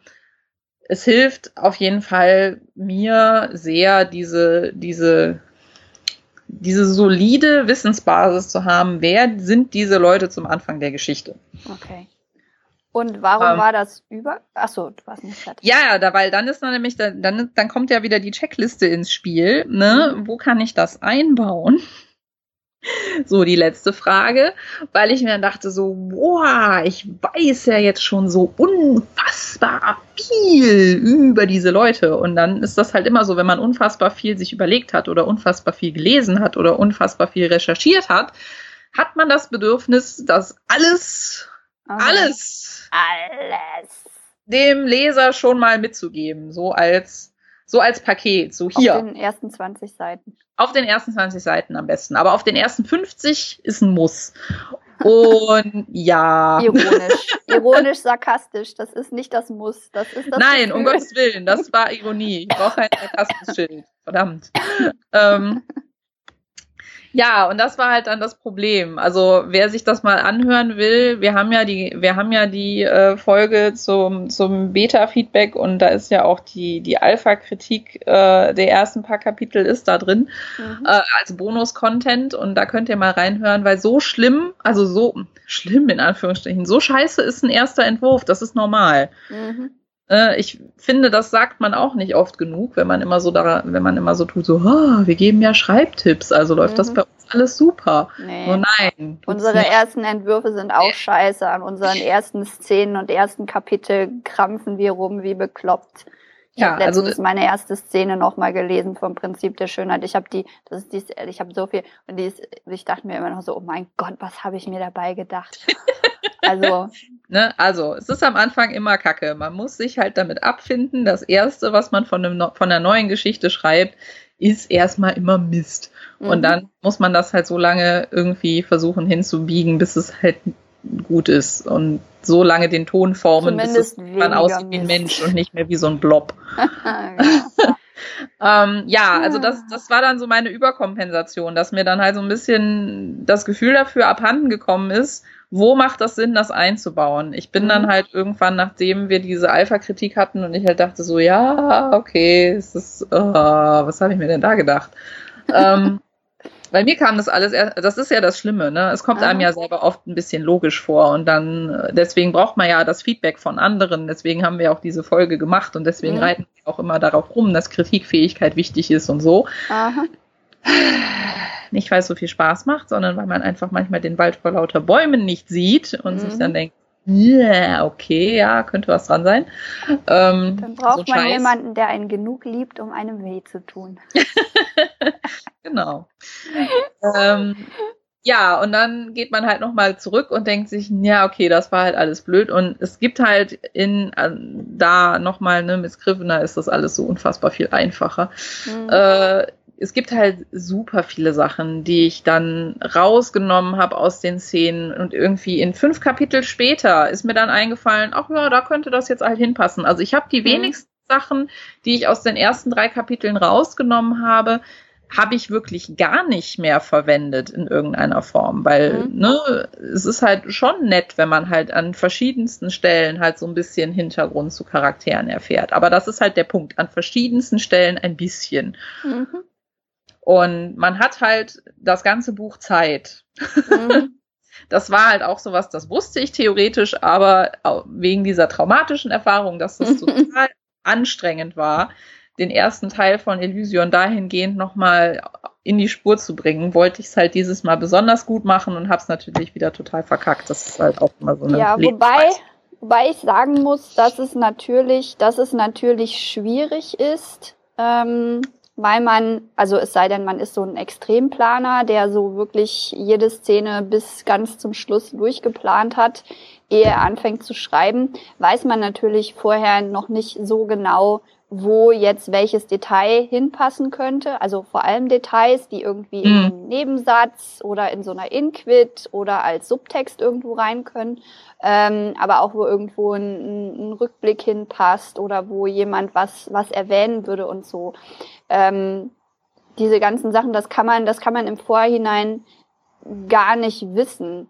es hilft auf jeden Fall mir sehr, diese, diese diese solide Wissensbasis zu haben, wer sind diese Leute zum Anfang der Geschichte. Okay. Und warum ähm, war das über? Achso, du warst nicht fertig. Ja, da, weil dann ist dann nämlich, dann, dann kommt ja wieder die Checkliste ins Spiel. Ne? Mhm. Wo kann ich das einbauen? So, die letzte Frage, weil ich mir dann dachte so, boah, ich weiß ja jetzt schon so unfassbar viel über diese Leute. Und dann ist das halt immer so, wenn man unfassbar viel sich überlegt hat oder unfassbar viel gelesen hat oder unfassbar viel recherchiert hat, hat man das Bedürfnis, das alles, alles, alles. dem Leser schon mal mitzugeben, so als so als Paket, so hier. Auf den ersten 20 Seiten. Auf den ersten 20 Seiten am besten. Aber auf den ersten 50 ist ein Muss. Und ja. Ironisch. Ironisch, sarkastisch. Das ist nicht das Muss. Das ist das Nein, Gefühl. um Gottes Willen. Das war Ironie. Ich brauche ein Sarkasmus-Schild. Verdammt. ähm, ja, und das war halt dann das Problem. Also wer sich das mal anhören will, wir haben ja die, wir haben ja die äh, Folge zum, zum Beta-Feedback und da ist ja auch die, die Alpha-Kritik äh, der ersten paar Kapitel ist da drin mhm. äh, als Bonus-Content und da könnt ihr mal reinhören, weil so schlimm, also so schlimm in Anführungsstrichen, so scheiße ist ein erster Entwurf, das ist normal. Mhm. Äh, ich finde, das sagt man auch nicht oft genug, wenn man immer so da, wenn man immer so tut, so, oh, wir geben ja Schreibtipps, also läuft mhm. das bei uns alles super. Nee. Oh nein. Unsere nicht. ersten Entwürfe sind auch scheiße. An unseren ersten Szenen und ersten Kapitel krampfen wir rum wie bekloppt. Ich ja, habe letztens also, meine erste Szene nochmal gelesen vom Prinzip der Schönheit. Ich habe die, das ist die, ich habe so viel und die ist, ich dachte mir immer noch so, oh mein Gott, was habe ich mir dabei gedacht? Also. ne, also, es ist am Anfang immer Kacke. Man muss sich halt damit abfinden. Das erste, was man von, einem, von einer neuen Geschichte schreibt, ist erstmal immer Mist. Mhm. Und dann muss man das halt so lange irgendwie versuchen hinzubiegen, bis es halt gut ist. Und so lange den Ton formen, Zumindest bis es man aussieht wie ein Mensch und nicht mehr wie so ein Blob. ähm, ja, also das, das war dann so meine Überkompensation, dass mir dann halt so ein bisschen das Gefühl dafür abhanden gekommen ist, wo macht das Sinn, das einzubauen? Ich bin mhm. dann halt irgendwann, nachdem wir diese Alpha-Kritik hatten und ich halt dachte so, ja, okay, es ist, oh, was habe ich mir denn da gedacht? ähm, bei mir kam das alles, das ist ja das Schlimme, ne? Es kommt einem ja selber oft ein bisschen logisch vor und dann, deswegen braucht man ja das Feedback von anderen, deswegen haben wir auch diese Folge gemacht und deswegen mhm. reiten wir auch immer darauf rum, dass Kritikfähigkeit wichtig ist und so. Aha. Nicht, weil es so viel Spaß macht, sondern weil man einfach manchmal den Wald vor lauter Bäumen nicht sieht und mhm. sich dann denkt, yeah, okay, ja, könnte was dran sein. Ähm, dann braucht so man Scheiß. jemanden, der einen genug liebt, um einem weh zu tun. genau. ähm, ja, und dann geht man halt nochmal zurück und denkt sich, ja, okay, das war halt alles blöd. Und es gibt halt in da nochmal, ne, mit Scrivener ist das alles so unfassbar viel einfacher. Mhm. Äh, es gibt halt super viele Sachen, die ich dann rausgenommen habe aus den Szenen und irgendwie in fünf Kapitel später ist mir dann eingefallen, ach ja, da könnte das jetzt halt hinpassen. Also ich habe die mhm. wenigsten Sachen, die ich aus den ersten drei Kapiteln rausgenommen habe, habe ich wirklich gar nicht mehr verwendet in irgendeiner Form, weil mhm. ne, es ist halt schon nett, wenn man halt an verschiedensten Stellen halt so ein bisschen Hintergrund zu Charakteren erfährt. Aber das ist halt der Punkt, an verschiedensten Stellen ein bisschen. Mhm. Und man hat halt das ganze Buch Zeit. Mhm. Das war halt auch sowas, das wusste ich theoretisch, aber wegen dieser traumatischen Erfahrung, dass das total anstrengend war, den ersten Teil von Elysion dahingehend nochmal in die Spur zu bringen, wollte ich es halt dieses Mal besonders gut machen und habe es natürlich wieder total verkackt. Das ist halt auch immer so eine Ja, wobei, wobei ich sagen muss, dass es natürlich, dass es natürlich schwierig ist, ähm, weil man, also es sei denn, man ist so ein Extremplaner, der so wirklich jede Szene bis ganz zum Schluss durchgeplant hat, ehe er anfängt zu schreiben, weiß man natürlich vorher noch nicht so genau, wo jetzt welches Detail hinpassen könnte. Also vor allem Details, die irgendwie mhm. in einem Nebensatz oder in so einer Inquit oder als Subtext irgendwo rein können. Ähm, aber auch wo irgendwo ein, ein, Rückblick hinpasst oder wo jemand was, was erwähnen würde und so. Ähm, diese ganzen Sachen, das kann man, das kann man im Vorhinein gar nicht wissen.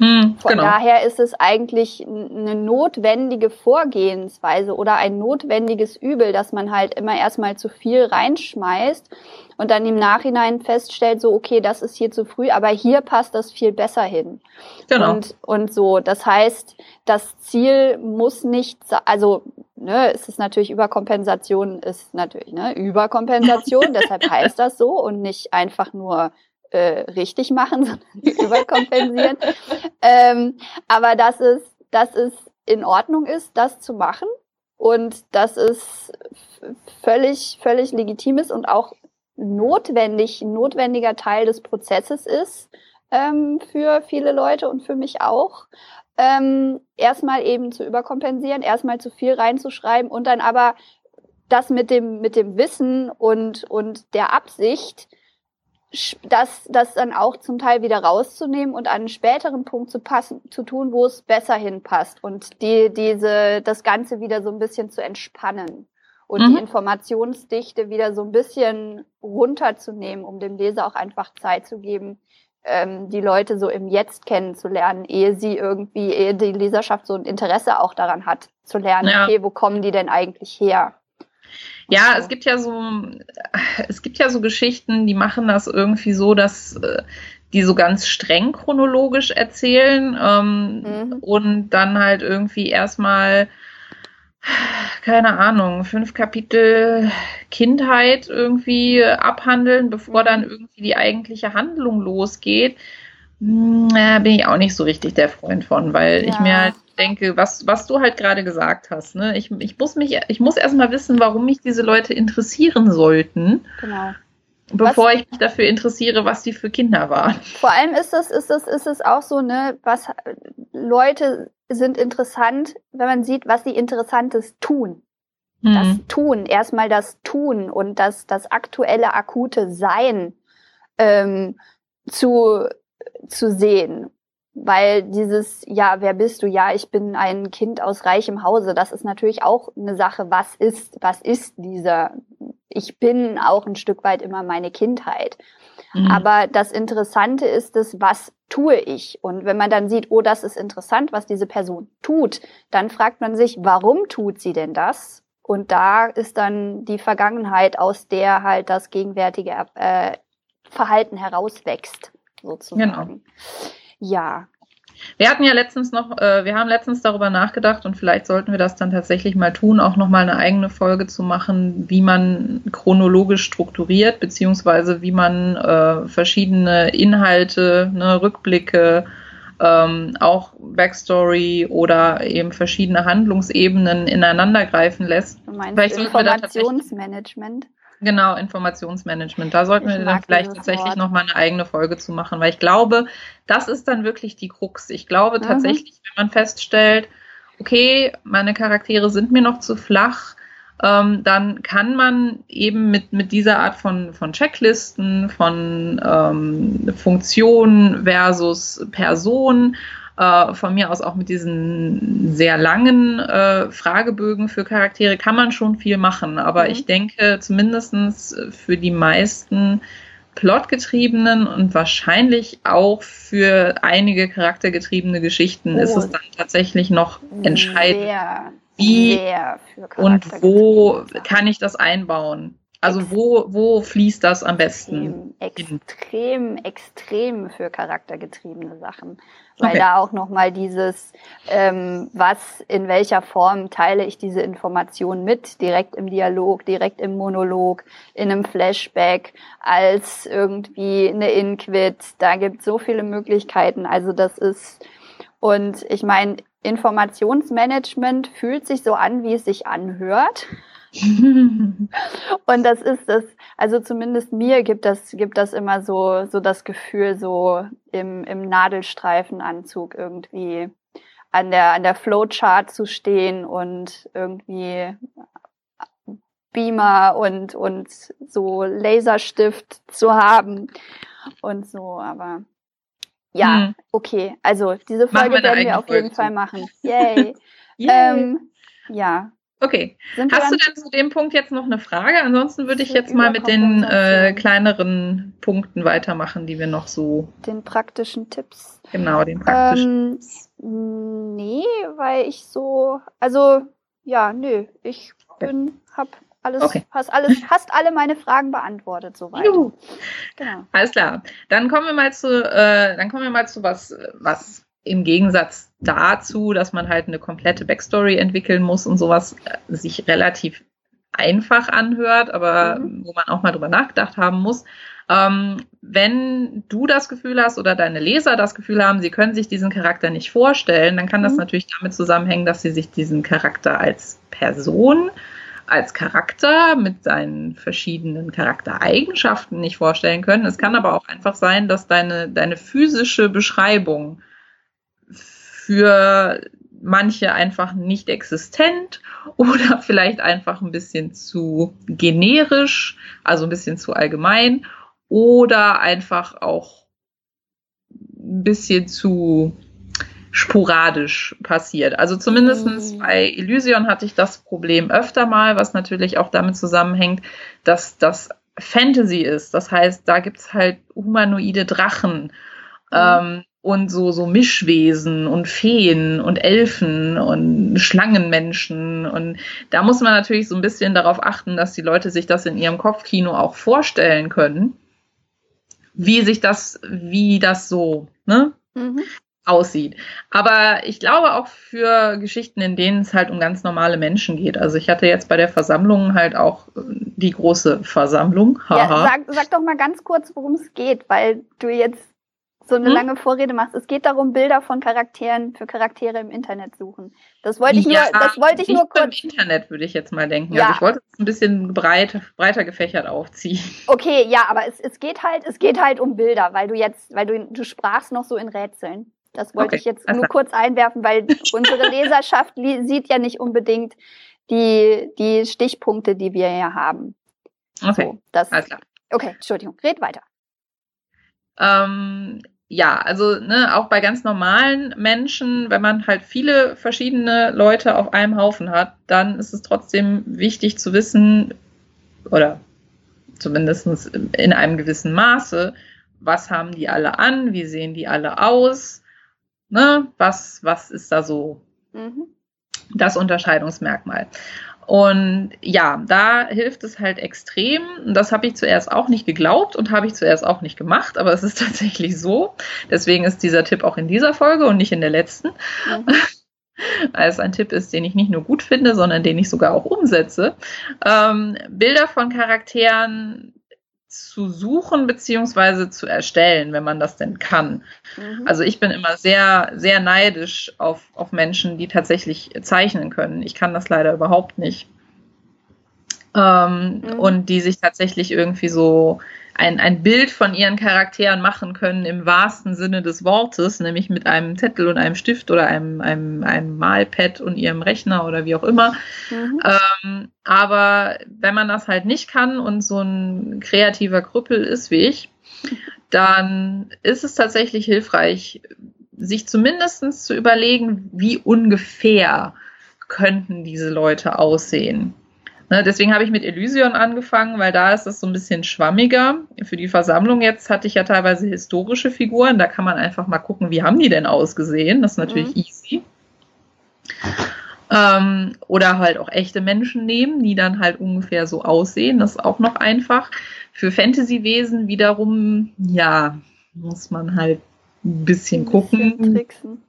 Hm, Von genau. daher ist es eigentlich eine notwendige Vorgehensweise oder ein notwendiges Übel, dass man halt immer erstmal zu viel reinschmeißt und dann im Nachhinein feststellt, so, okay, das ist hier zu früh, aber hier passt das viel besser hin. Genau. Und, und so. Das heißt, das Ziel muss nicht, also, ne, es ist natürlich Überkompensation, ist natürlich, ne, Überkompensation, deshalb heißt das so und nicht einfach nur äh, richtig machen, sondern überkompensieren. ähm, aber dass es, dass es in Ordnung ist, das zu machen und dass es völlig, völlig legitim ist und auch notwendig, notwendiger Teil des Prozesses ist ähm, für viele Leute und für mich auch. Ähm, erstmal eben zu überkompensieren, erstmal zu viel reinzuschreiben und dann aber das mit dem, mit dem Wissen und, und der Absicht, das, das dann auch zum Teil wieder rauszunehmen und an einen späteren Punkt zu passen, zu tun, wo es besser hinpasst und die, diese, das Ganze wieder so ein bisschen zu entspannen und mhm. die Informationsdichte wieder so ein bisschen runterzunehmen, um dem Leser auch einfach Zeit zu geben, ähm, die Leute so im Jetzt kennenzulernen, ehe sie irgendwie, ehe die Leserschaft so ein Interesse auch daran hat, zu lernen, ja. okay, wo kommen die denn eigentlich her? Ja, es gibt ja so, es gibt ja so Geschichten, die machen das irgendwie so, dass äh, die so ganz streng chronologisch erzählen ähm, mhm. und dann halt irgendwie erstmal, keine Ahnung, fünf Kapitel Kindheit irgendwie abhandeln, bevor mhm. dann irgendwie die eigentliche Handlung losgeht. Hm, bin ich auch nicht so richtig der Freund von, weil ja. ich mir halt denke, was, was du halt gerade gesagt hast, ne? Ich, ich muss mich, ich muss erstmal wissen, warum mich diese Leute interessieren sollten. Genau. Bevor was, ich mich dafür interessiere, was die für Kinder waren. Vor allem ist es, ist es, ist es auch so, ne, was Leute sind interessant, wenn man sieht, was sie Interessantes tun. Mhm. Das Tun, erstmal das Tun und das, das aktuelle, akute Sein ähm, zu, zu sehen weil dieses, ja, wer bist du? Ja, ich bin ein Kind aus reichem Hause. Das ist natürlich auch eine Sache. Was ist, was ist dieser? Ich bin auch ein Stück weit immer meine Kindheit. Mhm. Aber das Interessante ist es, was tue ich? Und wenn man dann sieht, oh, das ist interessant, was diese Person tut, dann fragt man sich, warum tut sie denn das? Und da ist dann die Vergangenheit, aus der halt das gegenwärtige äh, Verhalten herauswächst, sozusagen. Genau. Ja. Wir hatten ja letztens noch, äh, wir haben letztens darüber nachgedacht und vielleicht sollten wir das dann tatsächlich mal tun, auch nochmal eine eigene Folge zu machen, wie man chronologisch strukturiert, beziehungsweise wie man äh, verschiedene Inhalte, ne, Rückblicke, ähm, auch Backstory oder eben verschiedene Handlungsebenen ineinandergreifen lässt. Du meinst vielleicht Informationsmanagement? Genau, Informationsmanagement. Da sollten ich wir dann vielleicht tatsächlich nochmal eine eigene Folge zu machen, weil ich glaube, das ist dann wirklich die Krux. Ich glaube mhm. tatsächlich, wenn man feststellt, okay, meine Charaktere sind mir noch zu flach, ähm, dann kann man eben mit, mit dieser Art von, von Checklisten, von ähm, Funktion versus Person äh, von mir aus auch mit diesen sehr langen äh, Fragebögen für Charaktere kann man schon viel machen. Aber mhm. ich denke, zumindestens für die meisten plotgetriebenen und wahrscheinlich auch für einige charaktergetriebene Geschichten oh. ist es dann tatsächlich noch entscheidend, sehr, wie sehr und wo kann ich das einbauen. Also wo, wo fließt das am besten? Extrem, extrem, extrem für charaktergetriebene Sachen. Weil okay. da auch nochmal dieses, ähm, was, in welcher Form teile ich diese Information mit, direkt im Dialog, direkt im Monolog, in einem Flashback, als irgendwie eine Inquit. Da gibt so viele Möglichkeiten. Also das ist, und ich meine, Informationsmanagement fühlt sich so an, wie es sich anhört. Und das ist das, also zumindest mir gibt das, gibt das immer so, so das Gefühl, so im, im Nadelstreifenanzug irgendwie an der, an der Flowchart zu stehen und irgendwie Beamer und, und so Laserstift zu haben und so, aber ja, hm. okay. Also diese Folge werden wir auf Folge jeden zu. Fall machen. Yay. Yay. Ähm, ja, Okay. Hast du denn zu dem Punkt jetzt noch eine Frage? Ansonsten würde ich jetzt mal mit den äh, kleineren Punkten weitermachen, die wir noch so. Den praktischen Tipps. Genau, den praktischen ähm, Tipps. Nee, weil ich so. Also, ja, nö. Ich bin, hab alles, okay. hast alles, hast alle meine Fragen beantwortet soweit. Juhu. Genau. Alles klar. Dann kommen wir mal zu, äh, dann kommen wir mal zu was, was im Gegensatz dazu, dass man halt eine komplette Backstory entwickeln muss und sowas äh, sich relativ einfach anhört, aber mhm. wo man auch mal drüber nachgedacht haben muss. Ähm, wenn du das Gefühl hast oder deine Leser das Gefühl haben, sie können sich diesen Charakter nicht vorstellen, dann kann das mhm. natürlich damit zusammenhängen, dass sie sich diesen Charakter als Person, als Charakter mit seinen verschiedenen Charaktereigenschaften nicht vorstellen können. Es kann aber auch einfach sein, dass deine, deine physische Beschreibung für manche einfach nicht existent oder vielleicht einfach ein bisschen zu generisch, also ein bisschen zu allgemein oder einfach auch ein bisschen zu sporadisch passiert. Also zumindestens mhm. bei Elysion hatte ich das Problem öfter mal, was natürlich auch damit zusammenhängt, dass das Fantasy ist. Das heißt, da gibt's halt humanoide Drachen. Mhm. Ähm, und so, so Mischwesen und Feen und Elfen und Schlangenmenschen. Und da muss man natürlich so ein bisschen darauf achten, dass die Leute sich das in ihrem Kopfkino auch vorstellen können, wie sich das, wie das so, ne? Mhm. aussieht. Aber ich glaube auch für Geschichten, in denen es halt um ganz normale Menschen geht. Also ich hatte jetzt bei der Versammlung halt auch die große Versammlung. Ja, sag, sag doch mal ganz kurz, worum es geht, weil du jetzt so eine hm? lange Vorrede machst. Es geht darum, Bilder von Charakteren für Charaktere im Internet suchen. Das wollte ich ja, nur, das wollte ich nur kurz. Im Internet würde ich jetzt mal denken. Ja. Also ich wollte es ein bisschen breit, breiter gefächert aufziehen. Okay, ja, aber es, es geht halt, es geht halt um Bilder, weil du jetzt, weil du, du sprachst noch so in Rätseln. Das wollte okay, ich jetzt nur kurz einwerfen, weil unsere Leserschaft sieht ja nicht unbedingt die, die Stichpunkte, die wir hier haben. Okay. So, das, alles klar. Okay, Entschuldigung, red weiter. Ähm, ja, also ne, auch bei ganz normalen Menschen, wenn man halt viele verschiedene Leute auf einem Haufen hat, dann ist es trotzdem wichtig zu wissen, oder zumindest in einem gewissen Maße, was haben die alle an, wie sehen die alle aus, ne, was, was ist da so mhm. das Unterscheidungsmerkmal. Und ja, da hilft es halt extrem. Das habe ich zuerst auch nicht geglaubt und habe ich zuerst auch nicht gemacht, aber es ist tatsächlich so. Deswegen ist dieser Tipp auch in dieser Folge und nicht in der letzten. Mhm. Weil es ein Tipp ist, den ich nicht nur gut finde, sondern den ich sogar auch umsetze. Ähm, Bilder von Charakteren zu suchen beziehungsweise zu erstellen, wenn man das denn kann. Mhm. Also ich bin immer sehr, sehr neidisch auf, auf Menschen, die tatsächlich zeichnen können. Ich kann das leider überhaupt nicht. Ähm, mhm. Und die sich tatsächlich irgendwie so ein, ein Bild von ihren Charakteren machen können im wahrsten Sinne des Wortes, nämlich mit einem Zettel und einem Stift oder einem, einem, einem Malpad und ihrem Rechner oder wie auch immer. Mhm. Ähm, aber wenn man das halt nicht kann und so ein kreativer Krüppel ist wie ich, dann ist es tatsächlich hilfreich, sich zumindest zu überlegen, wie ungefähr könnten diese Leute aussehen. Ne, deswegen habe ich mit Elysion angefangen, weil da ist es so ein bisschen schwammiger. Für die Versammlung jetzt hatte ich ja teilweise historische Figuren. Da kann man einfach mal gucken, wie haben die denn ausgesehen. Das ist natürlich mhm. easy. Ähm, oder halt auch echte Menschen nehmen, die dann halt ungefähr so aussehen. Das ist auch noch einfach. Für Fantasy-Wesen wiederum, ja, muss man halt ein bisschen gucken. Ein bisschen tricksen.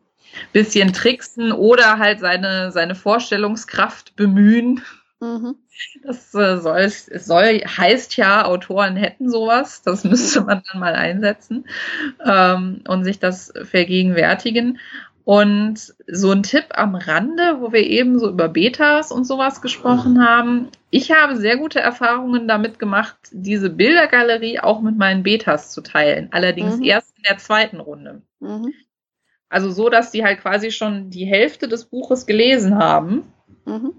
Bisschen tricksen oder halt seine, seine Vorstellungskraft bemühen. Mhm. Das äh, soll, es soll, heißt ja, Autoren hätten sowas. Das müsste man dann mal einsetzen ähm, und sich das vergegenwärtigen. Und so ein Tipp am Rande, wo wir eben so über Betas und sowas gesprochen haben. Ich habe sehr gute Erfahrungen damit gemacht, diese Bildergalerie auch mit meinen Betas zu teilen. Allerdings mhm. erst in der zweiten Runde. Mhm. Also so, dass die halt quasi schon die Hälfte des Buches gelesen haben. Mhm.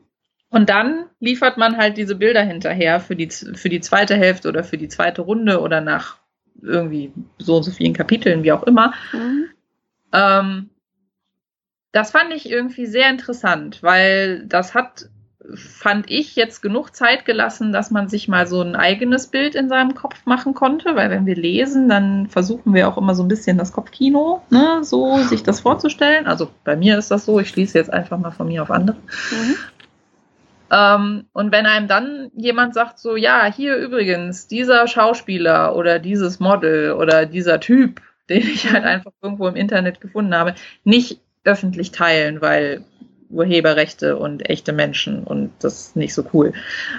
Und dann liefert man halt diese Bilder hinterher für die, für die zweite Hälfte oder für die zweite Runde oder nach irgendwie so und so vielen Kapiteln, wie auch immer. Mhm. Ähm, das fand ich irgendwie sehr interessant, weil das hat, fand ich, jetzt genug Zeit gelassen, dass man sich mal so ein eigenes Bild in seinem Kopf machen konnte, weil wenn wir lesen, dann versuchen wir auch immer so ein bisschen das Kopfkino, ne, so sich das vorzustellen. Also bei mir ist das so, ich schließe jetzt einfach mal von mir auf andere. Mhm. Ähm, und wenn einem dann jemand sagt, so, ja, hier übrigens, dieser Schauspieler oder dieses Model oder dieser Typ, den ich halt einfach irgendwo im Internet gefunden habe, nicht öffentlich teilen, weil Urheberrechte und echte Menschen und das ist nicht so cool.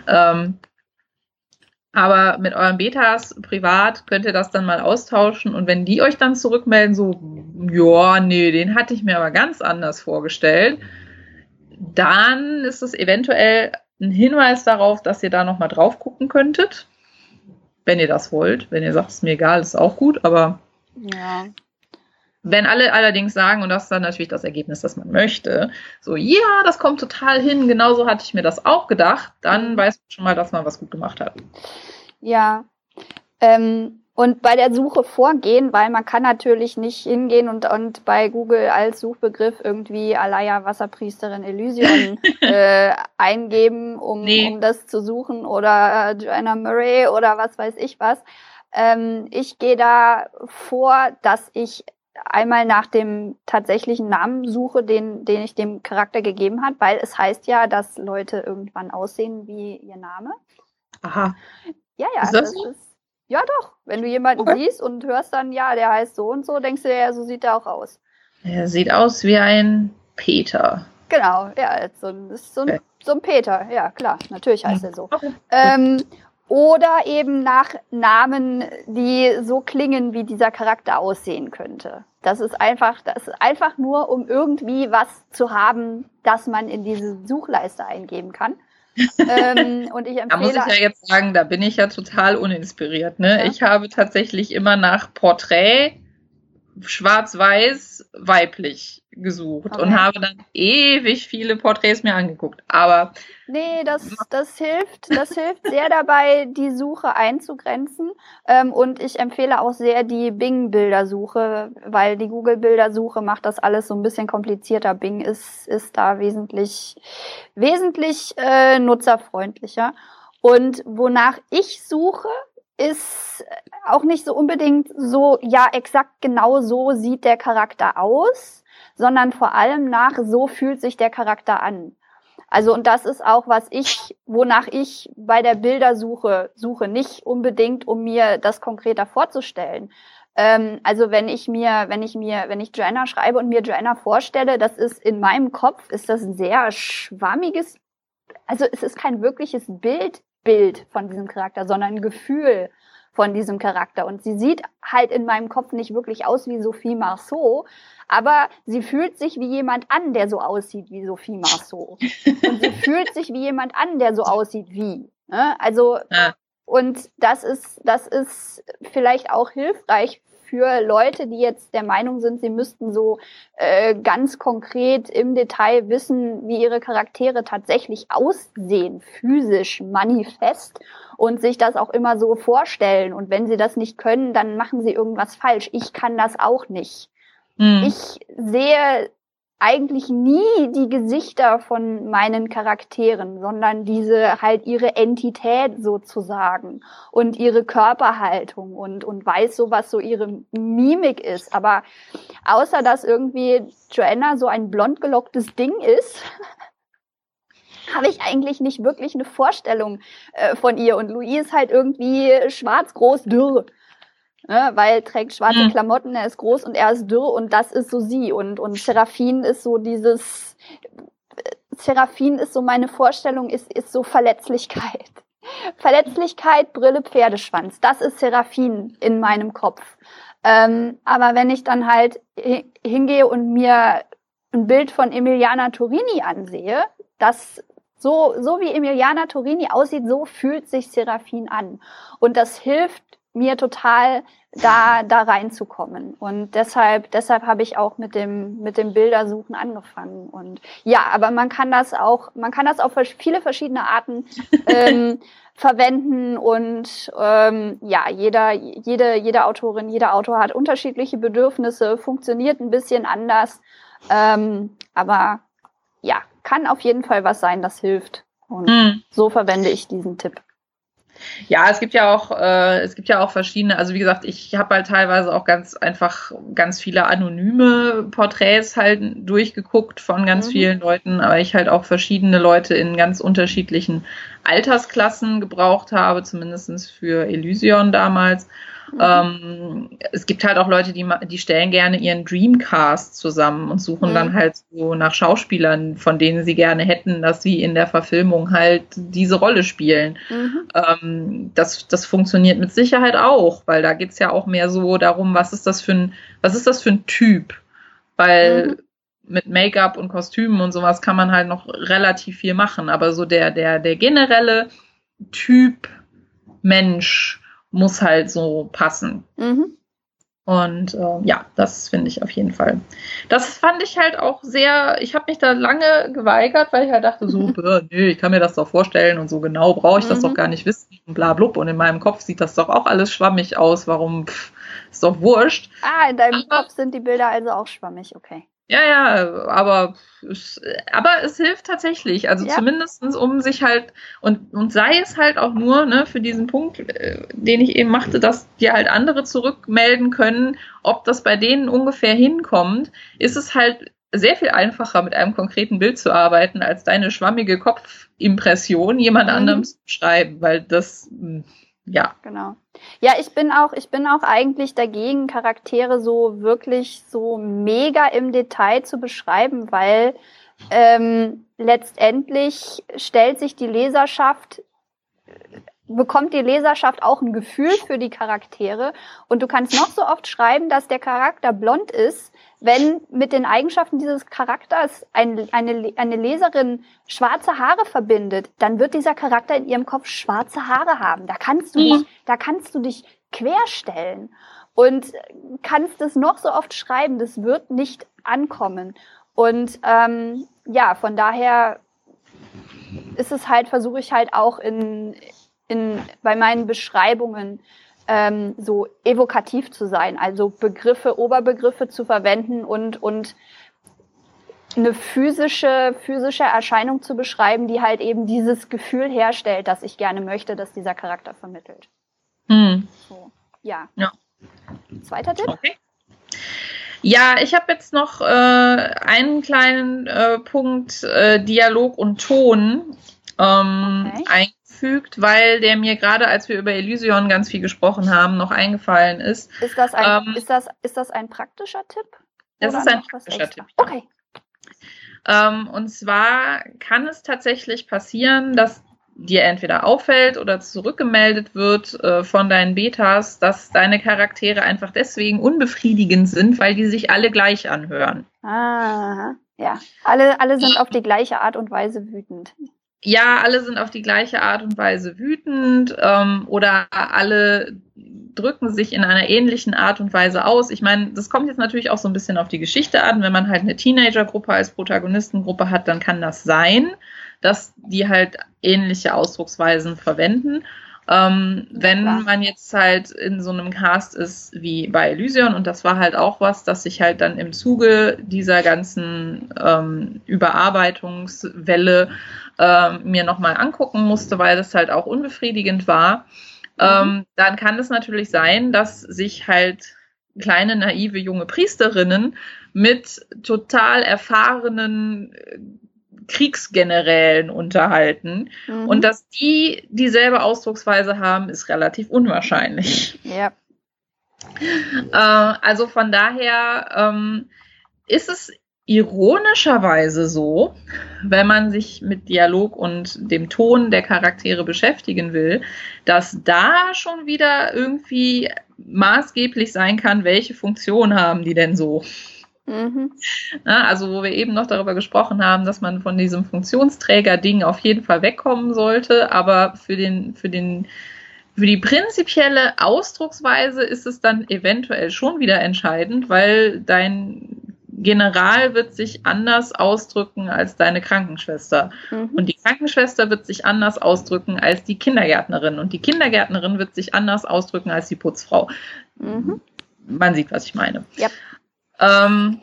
Ähm, aber mit euren Betas privat könnt ihr das dann mal austauschen und wenn die euch dann zurückmelden, so, ja, nee, den hatte ich mir aber ganz anders vorgestellt, dann ist es eventuell ein Hinweis darauf, dass ihr da nochmal drauf gucken könntet. Wenn ihr das wollt. Wenn ihr sagt, es ist mir egal, ist auch gut, aber ja. Wenn alle allerdings sagen, und das ist dann natürlich das Ergebnis, das man möchte, so, ja, das kommt total hin, genauso hatte ich mir das auch gedacht, dann mhm. weiß man schon mal, dass man was gut gemacht hat. Ja. Ähm, und bei der Suche vorgehen, weil man kann natürlich nicht hingehen und, und bei Google als Suchbegriff irgendwie Alaya Wasserpriesterin Elysion äh, eingeben, um, nee. um das zu suchen oder Joanna Murray oder was weiß ich was. Ähm, ich gehe da vor, dass ich einmal nach dem tatsächlichen Namen suche, den, den ich dem Charakter gegeben hat, weil es heißt ja, dass Leute irgendwann aussehen wie ihr Name. Aha. Ja, ja. Ist das, das so? ist, ja, doch. Wenn du jemanden okay. siehst und hörst dann, ja, der heißt so und so, denkst du ja, so sieht er auch aus. Er sieht aus wie ein Peter. Genau, ja, so ein, so ein, so ein Peter, ja, klar, natürlich heißt er so. Okay. Ähm, oder eben nach Namen, die so klingen, wie dieser Charakter aussehen könnte. Das ist einfach, das ist einfach nur, um irgendwie was zu haben, das man in diese Suchleiste eingeben kann. Ähm, und ich empfehle, da muss ich ja jetzt sagen, da bin ich ja total uninspiriert. Ne? Ja. Ich habe tatsächlich immer nach Porträt schwarz-weiß weiblich gesucht okay. und habe dann ewig viele Porträts mir angeguckt. Aber nee, das, das hilft, das hilft sehr dabei, die Suche einzugrenzen. Ähm, und ich empfehle auch sehr die Bing-Bildersuche, weil die Google-Bildersuche macht das alles so ein bisschen komplizierter. Bing ist, ist da wesentlich, wesentlich äh, nutzerfreundlicher. Und wonach ich suche, ist auch nicht so unbedingt so, ja, exakt genau so sieht der Charakter aus, sondern vor allem nach, so fühlt sich der Charakter an. Also, und das ist auch, was ich, wonach ich bei der Bildersuche suche, nicht unbedingt, um mir das konkreter vorzustellen. Ähm, also, wenn ich mir, wenn ich mir, wenn ich Joanna schreibe und mir Joanna vorstelle, das ist in meinem Kopf, ist das ein sehr schwammiges, also es ist kein wirkliches Bild Bild von diesem Charakter, sondern ein Gefühl von diesem Charakter. Und sie sieht halt in meinem Kopf nicht wirklich aus wie Sophie Marceau, aber sie fühlt sich wie jemand an, der so aussieht wie Sophie Marceau. Und sie fühlt sich wie jemand an, der so aussieht wie. Ne? Also, ja. und das ist, das ist vielleicht auch hilfreich für Leute, die jetzt der Meinung sind, sie müssten so äh, ganz konkret im Detail wissen, wie ihre Charaktere tatsächlich aussehen, physisch, manifest und sich das auch immer so vorstellen. Und wenn sie das nicht können, dann machen sie irgendwas falsch. Ich kann das auch nicht. Mhm. Ich sehe eigentlich nie die Gesichter von meinen Charakteren, sondern diese halt ihre Entität sozusagen und ihre Körperhaltung und, und weiß so, was so ihre Mimik ist. Aber außer dass irgendwie Joanna so ein blond gelocktes Ding ist, habe ich eigentlich nicht wirklich eine Vorstellung äh, von ihr. Und Louis ist halt irgendwie schwarz, groß, dürr. Ne, weil er trägt schwarze mhm. Klamotten, er ist groß und er ist dürr und das ist so sie. Und, und Seraphin ist so dieses, Seraphin ist so meine Vorstellung, ist, ist so Verletzlichkeit. Verletzlichkeit, Brille, Pferdeschwanz. Das ist Seraphin in meinem Kopf. Ähm, aber wenn ich dann halt hingehe und mir ein Bild von Emiliana Torini ansehe, das so, so wie Emiliana Torini aussieht, so fühlt sich Seraphin an. Und das hilft mir total, da, da reinzukommen. Und deshalb, deshalb habe ich auch mit dem, mit dem Bildersuchen angefangen. Und ja, aber man kann das auch, man kann das auf viele verschiedene Arten ähm, verwenden und ähm, ja, jeder, jede, jede Autorin, jeder Autor hat unterschiedliche Bedürfnisse, funktioniert ein bisschen anders. Ähm, aber ja, kann auf jeden Fall was sein, das hilft. Und mhm. so verwende ich diesen Tipp. Ja, es gibt ja auch, äh, es gibt ja auch verschiedene, also wie gesagt, ich habe halt teilweise auch ganz einfach ganz viele anonyme Porträts halt durchgeguckt von ganz mhm. vielen Leuten, aber ich halt auch verschiedene Leute in ganz unterschiedlichen Altersklassen gebraucht habe, zumindestens für Elysion damals. Mhm. Ähm, es gibt halt auch Leute, die, die stellen gerne ihren Dreamcast zusammen und suchen mhm. dann halt so nach Schauspielern, von denen sie gerne hätten, dass sie in der Verfilmung halt diese Rolle spielen. Mhm. Ähm, das, das funktioniert mit Sicherheit auch, weil da geht's ja auch mehr so darum, was ist das für ein, was ist das für ein Typ? Weil mhm. Mit Make-up und Kostümen und sowas kann man halt noch relativ viel machen, aber so der, der, der generelle Typ Mensch, muss halt so passen. Mhm. Und äh, ja, das finde ich auf jeden Fall. Das fand ich halt auch sehr, ich habe mich da lange geweigert, weil ich halt dachte so, nö, ich kann mir das doch vorstellen und so genau brauche ich das mhm. doch gar nicht wissen und bla blub. Und in meinem Kopf sieht das doch auch alles schwammig aus. Warum? Pff, ist doch wurscht. Ah, in deinem Aber, Kopf sind die Bilder also auch schwammig, okay. Ja, ja, aber es, aber es hilft tatsächlich. Also ja. zumindestens um sich halt, und, und sei es halt auch nur, ne, für diesen Punkt, äh, den ich eben machte, dass dir halt andere zurückmelden können, ob das bei denen ungefähr hinkommt, ist es halt sehr viel einfacher, mit einem konkreten Bild zu arbeiten, als deine schwammige Kopfimpression jemand mhm. anderem zu schreiben, weil das, hm, ja. Genau. Ja, ich bin auch, ich bin auch eigentlich dagegen, Charaktere so wirklich so mega im Detail zu beschreiben, weil ähm, letztendlich stellt sich die Leserschaft bekommt die Leserschaft auch ein Gefühl für die Charaktere. Und du kannst noch so oft schreiben, dass der Charakter blond ist, wenn mit den Eigenschaften dieses Charakters ein, eine, eine Leserin schwarze Haare verbindet, dann wird dieser Charakter in ihrem Kopf schwarze Haare haben. Da kannst du mhm. dich, da kannst du dich querstellen und kannst es noch so oft schreiben, das wird nicht ankommen. Und ähm, ja, von daher ist es halt, versuche ich halt auch in, in, bei meinen Beschreibungen ähm, so evokativ zu sein, also Begriffe, Oberbegriffe zu verwenden und, und eine physische, physische Erscheinung zu beschreiben, die halt eben dieses Gefühl herstellt, das ich gerne möchte, dass dieser Charakter vermittelt. Hm. So, ja. ja. Zweiter Tipp? Okay. Ja, ich habe jetzt noch äh, einen kleinen äh, Punkt äh, Dialog und Ton ähm, okay hinzugefügt, weil der mir gerade, als wir über Elysion ganz viel gesprochen haben, noch eingefallen ist. Ist das ein, ähm, ist das, ist das ein praktischer Tipp? Das ist ein praktischer Tipp. Okay. Ähm, und zwar kann es tatsächlich passieren, dass dir entweder auffällt oder zurückgemeldet wird äh, von deinen Betas, dass deine Charaktere einfach deswegen unbefriedigend sind, weil die sich alle gleich anhören. Ah, ja. Alle, alle sind auf die gleiche Art und Weise wütend ja, alle sind auf die gleiche Art und Weise wütend ähm, oder alle drücken sich in einer ähnlichen Art und Weise aus. Ich meine, das kommt jetzt natürlich auch so ein bisschen auf die Geschichte an. Wenn man halt eine Teenagergruppe als Protagonistengruppe hat, dann kann das sein, dass die halt ähnliche Ausdrucksweisen verwenden. Ähm, wenn man jetzt halt in so einem Cast ist wie bei Elysion, und das war halt auch was, dass ich halt dann im Zuge dieser ganzen ähm, Überarbeitungswelle ähm, mir nochmal angucken musste, weil das halt auch unbefriedigend war, mhm. ähm, dann kann es natürlich sein, dass sich halt kleine naive junge Priesterinnen mit total erfahrenen Kriegsgenerälen unterhalten. Mhm. Und dass die dieselbe Ausdrucksweise haben, ist relativ unwahrscheinlich. Ja. Äh, also von daher ähm, ist es ironischerweise so, wenn man sich mit Dialog und dem Ton der Charaktere beschäftigen will, dass da schon wieder irgendwie maßgeblich sein kann, welche Funktion haben die denn so. Mhm. Na, also wo wir eben noch darüber gesprochen haben, dass man von diesem Funktionsträger-Ding auf jeden Fall wegkommen sollte, aber für den, für den, für die prinzipielle Ausdrucksweise ist es dann eventuell schon wieder entscheidend, weil dein General wird sich anders ausdrücken als deine Krankenschwester. Mhm. Und die Krankenschwester wird sich anders ausdrücken als die Kindergärtnerin. Und die Kindergärtnerin wird sich anders ausdrücken als die Putzfrau. Mhm. Man sieht, was ich meine. Ja. Ähm,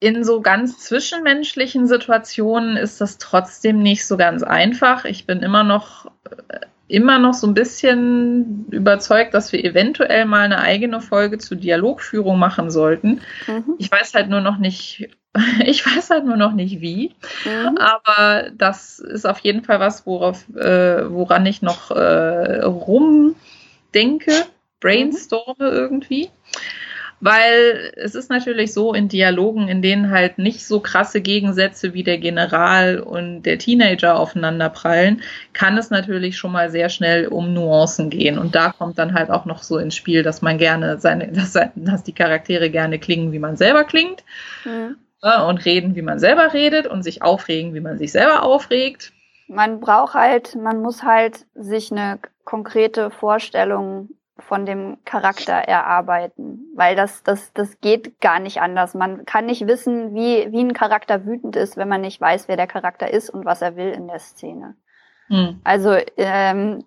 in so ganz zwischenmenschlichen Situationen ist das trotzdem nicht so ganz einfach. Ich bin immer noch äh, immer noch so ein bisschen überzeugt, dass wir eventuell mal eine eigene Folge zur Dialogführung machen sollten. Mhm. Ich weiß halt nur noch nicht, ich weiß halt nur noch nicht wie. Mhm. Aber das ist auf jeden Fall was, worauf, äh, woran ich noch äh, rumdenke, brainstorme mhm. irgendwie. Weil es ist natürlich so in Dialogen, in denen halt nicht so krasse Gegensätze wie der General und der Teenager aufeinander prallen, kann es natürlich schon mal sehr schnell um Nuancen gehen. Und da kommt dann halt auch noch so ins Spiel, dass man gerne seine, dass, dass die Charaktere gerne klingen, wie man selber klingt. Mhm. Und reden, wie man selber redet und sich aufregen, wie man sich selber aufregt. Man braucht halt, man muss halt sich eine konkrete Vorstellung von dem Charakter erarbeiten, weil das, das, das geht gar nicht anders. Man kann nicht wissen, wie, wie ein Charakter wütend ist, wenn man nicht weiß, wer der Charakter ist und was er will in der Szene. Hm. Also ähm,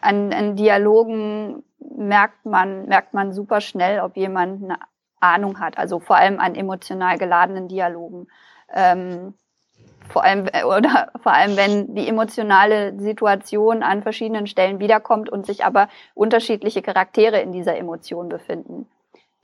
an, an Dialogen merkt man, merkt man super schnell, ob jemand eine Ahnung hat. Also vor allem an emotional geladenen Dialogen. Ähm, vor allem äh, oder vor allem wenn die emotionale Situation an verschiedenen Stellen wiederkommt und sich aber unterschiedliche Charaktere in dieser Emotion befinden.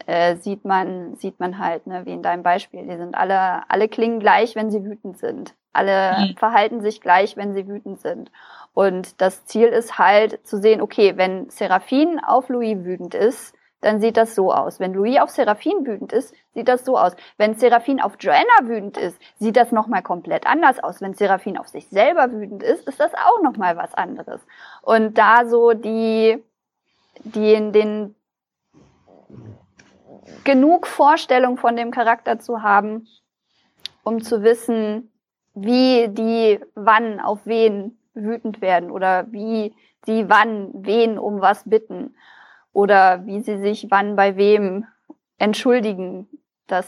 Äh, sieht man sieht man halt ne, wie in deinem Beispiel. Die sind alle alle klingen gleich wenn sie wütend sind. Alle mhm. verhalten sich gleich wenn sie wütend sind. Und das Ziel ist halt zu sehen okay wenn Seraphin auf Louis wütend ist dann sieht das so aus. Wenn Louis auf Seraphin wütend ist, sieht das so aus. Wenn Seraphin auf Joanna wütend ist, sieht das nochmal komplett anders aus. Wenn Seraphin auf sich selber wütend ist, ist das auch nochmal was anderes. Und da so die, die in den genug Vorstellung von dem Charakter zu haben, um zu wissen, wie die wann auf wen wütend werden oder wie sie wann wen um was bitten oder wie sie sich wann bei wem entschuldigen. Das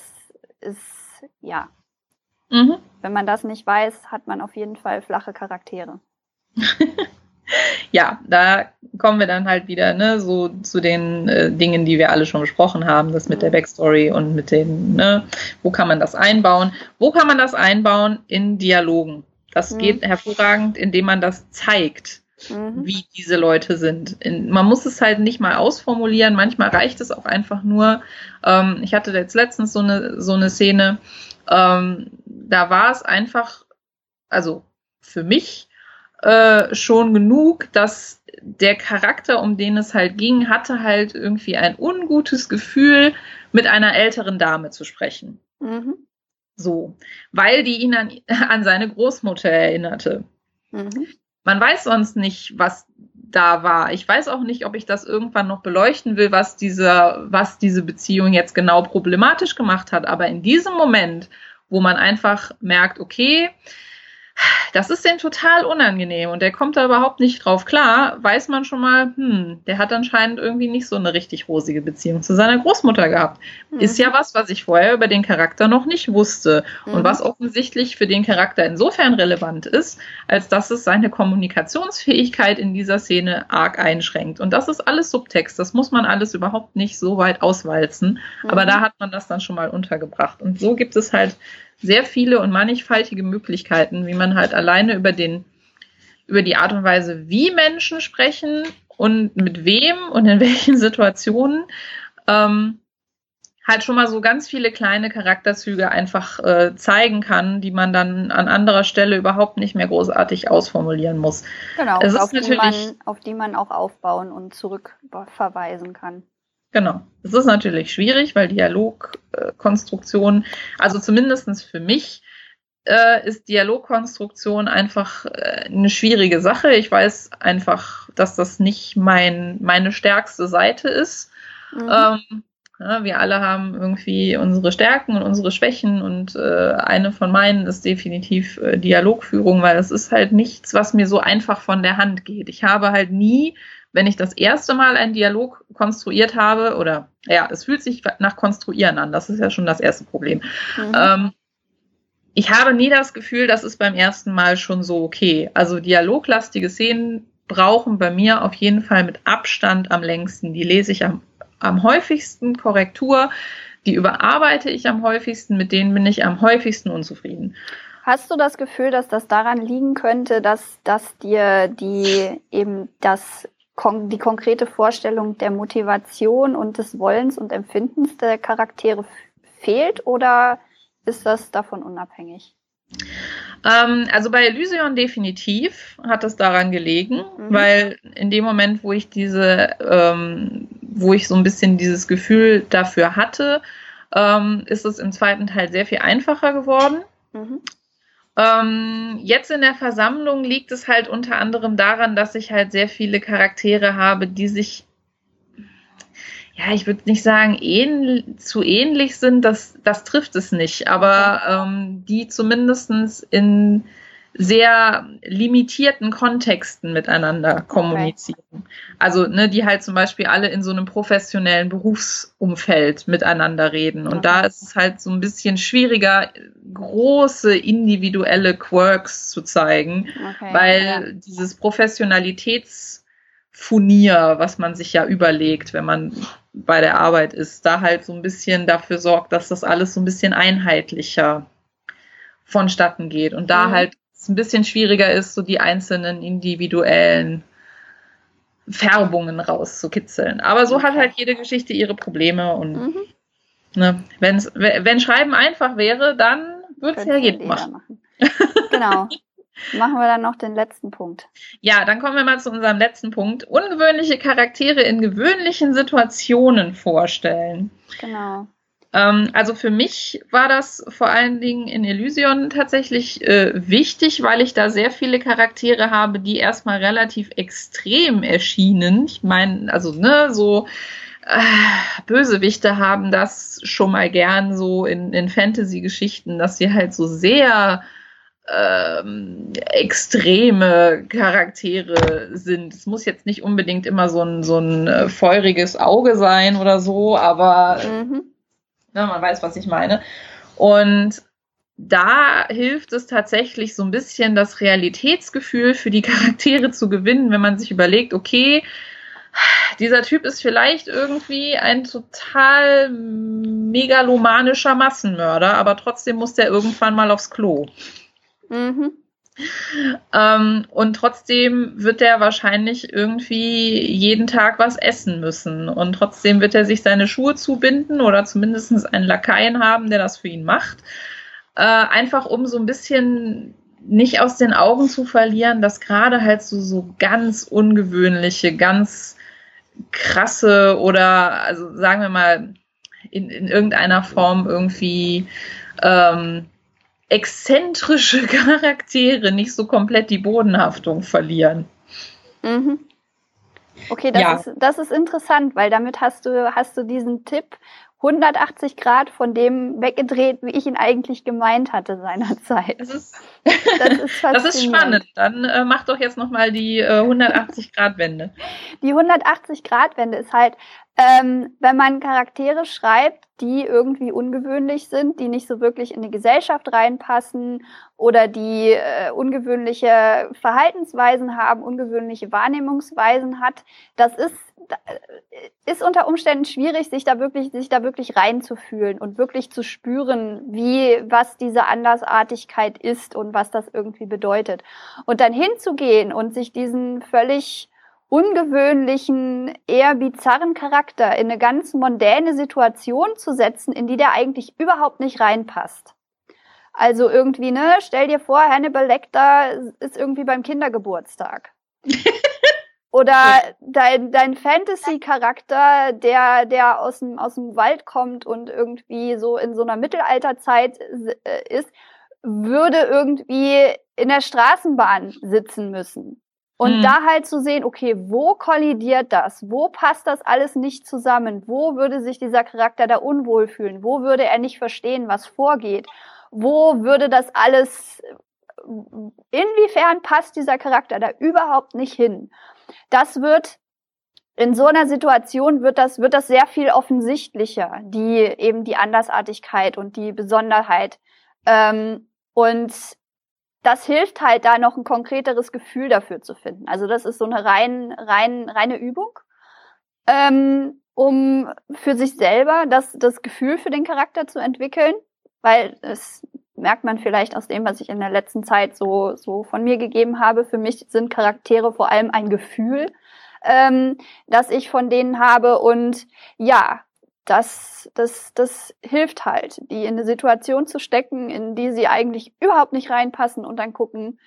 ist, ja. Mhm. Wenn man das nicht weiß, hat man auf jeden Fall flache Charaktere. ja, da kommen wir dann halt wieder ne, so zu den äh, Dingen, die wir alle schon besprochen haben, das mit der mhm. Backstory und mit den, ne, wo kann man das einbauen? Wo kann man das einbauen? In Dialogen. Das mhm. geht hervorragend, indem man das zeigt mhm. wie diese Leute sind. In, man muss es halt nicht mal ausformulieren, manchmal reicht es auch einfach nur. Ähm, ich hatte jetzt letztens so eine, so eine Szene, ähm, da war es einfach, also für mich äh, schon genug, dass der Charakter, um den es halt ging, hatte halt irgendwie ein ungutes Gefühl, mit einer älteren Dame zu sprechen. Mhm. So, weil die ihn an, an seine Großmutter erinnerte. Mhm. Man weiß sonst nicht, was da war. Ich weiß auch nicht, ob ich das irgendwann noch beleuchten will, was diese, was diese Beziehung jetzt genau problematisch gemacht hat. Aber in diesem Moment, wo man einfach merkt, okay, das ist denen total unangenehm und der kommt da überhaupt nicht drauf klar, weiß man schon mal, hm, der hat anscheinend irgendwie nicht so eine richtig rosige Beziehung zu seiner Großmutter gehabt. Mhm. Ist ja was, was ich vorher über den Charakter noch nicht wusste mhm. und was offensichtlich für den Charakter insofern relevant ist, als dass es seine Kommunikationsfähigkeit in dieser Szene arg einschränkt. Und das ist alles Subtext, das muss man alles überhaupt nicht so weit auswalzen, mhm. aber da hat man das dann schon mal untergebracht. Und so gibt es halt sehr viele und mannigfaltige Möglichkeiten, wie man halt alleine über den, über die Art und Weise, wie Menschen sprechen und mit wem und in welchen Situationen, ähm, halt schon mal so ganz viele kleine Charakterzüge einfach äh, zeigen kann, die man dann an anderer Stelle überhaupt nicht mehr großartig ausformulieren muss. Genau, auf die, man, auf die man auch aufbauen und zurückverweisen kann. Genau. Es ist natürlich schwierig, weil Dialogkonstruktion, also zumindestens für mich, äh, ist Dialogkonstruktion einfach äh, eine schwierige Sache. Ich weiß einfach, dass das nicht mein, meine stärkste Seite ist. Mhm. Ähm, ja, wir alle haben irgendwie unsere Stärken und unsere Schwächen und äh, eine von meinen ist definitiv äh, Dialogführung, weil es ist halt nichts, was mir so einfach von der Hand geht. Ich habe halt nie, wenn ich das erste Mal einen Dialog konstruiert habe, oder ja, es fühlt sich nach Konstruieren an, das ist ja schon das erste Problem. Mhm. Ähm, ich habe nie das Gefühl, das ist beim ersten Mal schon so okay. Also dialoglastige Szenen brauchen bei mir auf jeden Fall mit Abstand am längsten. Die lese ich am am häufigsten Korrektur, die überarbeite ich am häufigsten, mit denen bin ich am häufigsten unzufrieden. Hast du das Gefühl, dass das daran liegen könnte, dass, dass dir die eben das die konkrete Vorstellung der Motivation und des Wollens und Empfindens der Charaktere fehlt oder ist das davon unabhängig? Ähm, also bei Elysion definitiv hat es daran gelegen, mhm. weil in dem Moment, wo ich diese, ähm, wo ich so ein bisschen dieses Gefühl dafür hatte, ähm, ist es im zweiten Teil sehr viel einfacher geworden. Mhm. Ähm, jetzt in der Versammlung liegt es halt unter anderem daran, dass ich halt sehr viele Charaktere habe, die sich ja, ich würde nicht sagen, ähn zu ähnlich sind, das, das trifft es nicht, aber ähm, die zumindestens in sehr limitierten Kontexten miteinander kommunizieren. Okay. Also, ne, die halt zum Beispiel alle in so einem professionellen Berufsumfeld miteinander reden. Und okay. da ist es halt so ein bisschen schwieriger, große individuelle Quirks zu zeigen, okay, weil ja. dieses Professionalitätsfurnier, was man sich ja überlegt, wenn man bei der Arbeit ist, da halt so ein bisschen dafür sorgt, dass das alles so ein bisschen einheitlicher vonstatten geht und da mhm. halt es ein bisschen schwieriger ist, so die einzelnen individuellen Färbungen rauszukitzeln. Aber so hat halt jede Geschichte ihre Probleme und mhm. ne, wenn's, wenn Schreiben einfach wäre, dann würde es ja jeder machen. machen. Genau. Machen wir dann noch den letzten Punkt. Ja, dann kommen wir mal zu unserem letzten Punkt. Ungewöhnliche Charaktere in gewöhnlichen Situationen vorstellen. Genau. Ähm, also für mich war das vor allen Dingen in Elysion tatsächlich äh, wichtig, weil ich da sehr viele Charaktere habe, die erstmal relativ extrem erschienen. Ich meine, also ne, so äh, Bösewichte haben das schon mal gern so in, in Fantasy-Geschichten, dass sie halt so sehr ähm, extreme Charaktere sind. Es muss jetzt nicht unbedingt immer so ein, so ein äh, feuriges Auge sein oder so, aber mhm. Ne, man weiß, was ich meine. Und da hilft es tatsächlich so ein bisschen, das Realitätsgefühl für die Charaktere zu gewinnen, wenn man sich überlegt, okay, dieser Typ ist vielleicht irgendwie ein total megalomanischer Massenmörder, aber trotzdem muss der irgendwann mal aufs Klo. Mhm. Ähm, und trotzdem wird er wahrscheinlich irgendwie jeden Tag was essen müssen. Und trotzdem wird er sich seine Schuhe zubinden oder zumindest einen Lakaien haben, der das für ihn macht. Äh, einfach um so ein bisschen nicht aus den Augen zu verlieren, dass gerade halt so, so ganz ungewöhnliche, ganz krasse oder, also sagen wir mal, in, in irgendeiner Form irgendwie ähm, exzentrische Charaktere nicht so komplett die Bodenhaftung verlieren. Mhm. Okay, das, ja. ist, das ist interessant, weil damit hast du, hast du diesen Tipp 180 Grad von dem weggedreht, wie ich ihn eigentlich gemeint hatte seinerzeit. Das ist, das ist, das ist spannend. Dann äh, mach doch jetzt nochmal die äh, 180 Grad Wende. Die 180 Grad Wende ist halt, ähm, wenn man Charaktere schreibt, die irgendwie ungewöhnlich sind, die nicht so wirklich in die Gesellschaft reinpassen oder die äh, ungewöhnliche Verhaltensweisen haben, ungewöhnliche Wahrnehmungsweisen hat, das ist äh, ist unter Umständen schwierig, sich da wirklich, sich da wirklich reinzufühlen und wirklich zu spüren, wie, was diese Andersartigkeit ist und was das irgendwie bedeutet. Und dann hinzugehen und sich diesen völlig ungewöhnlichen, eher bizarren Charakter in eine ganz mondäne Situation zu setzen, in die der eigentlich überhaupt nicht reinpasst. Also irgendwie, ne, stell dir vor, Hannibal Lecter ist irgendwie beim Kindergeburtstag. Oder dein, dein Fantasy-Charakter, der, der aus dem, aus dem Wald kommt und irgendwie so in so einer Mittelalterzeit äh, ist, würde irgendwie in der Straßenbahn sitzen müssen. Und mhm. da halt zu sehen, okay, wo kollidiert das? Wo passt das alles nicht zusammen? Wo würde sich dieser Charakter da unwohl fühlen? Wo würde er nicht verstehen, was vorgeht? Wo würde das alles, inwiefern passt dieser Charakter da überhaupt nicht hin? Das wird in so einer Situation wird das, wird das sehr viel offensichtlicher, die eben die Andersartigkeit und die Besonderheit. Ähm, und das hilft halt da noch ein konkreteres Gefühl dafür zu finden. Also das ist so eine rein, rein, reine Übung, ähm, um für sich selber das, das Gefühl für den Charakter zu entwickeln, weil es merkt man vielleicht aus dem, was ich in der letzten Zeit so, so von mir gegeben habe. Für mich sind Charaktere vor allem ein Gefühl, ähm, das ich von denen habe. Und ja, das, das, das hilft halt, die in eine Situation zu stecken, in die sie eigentlich überhaupt nicht reinpassen und dann gucken,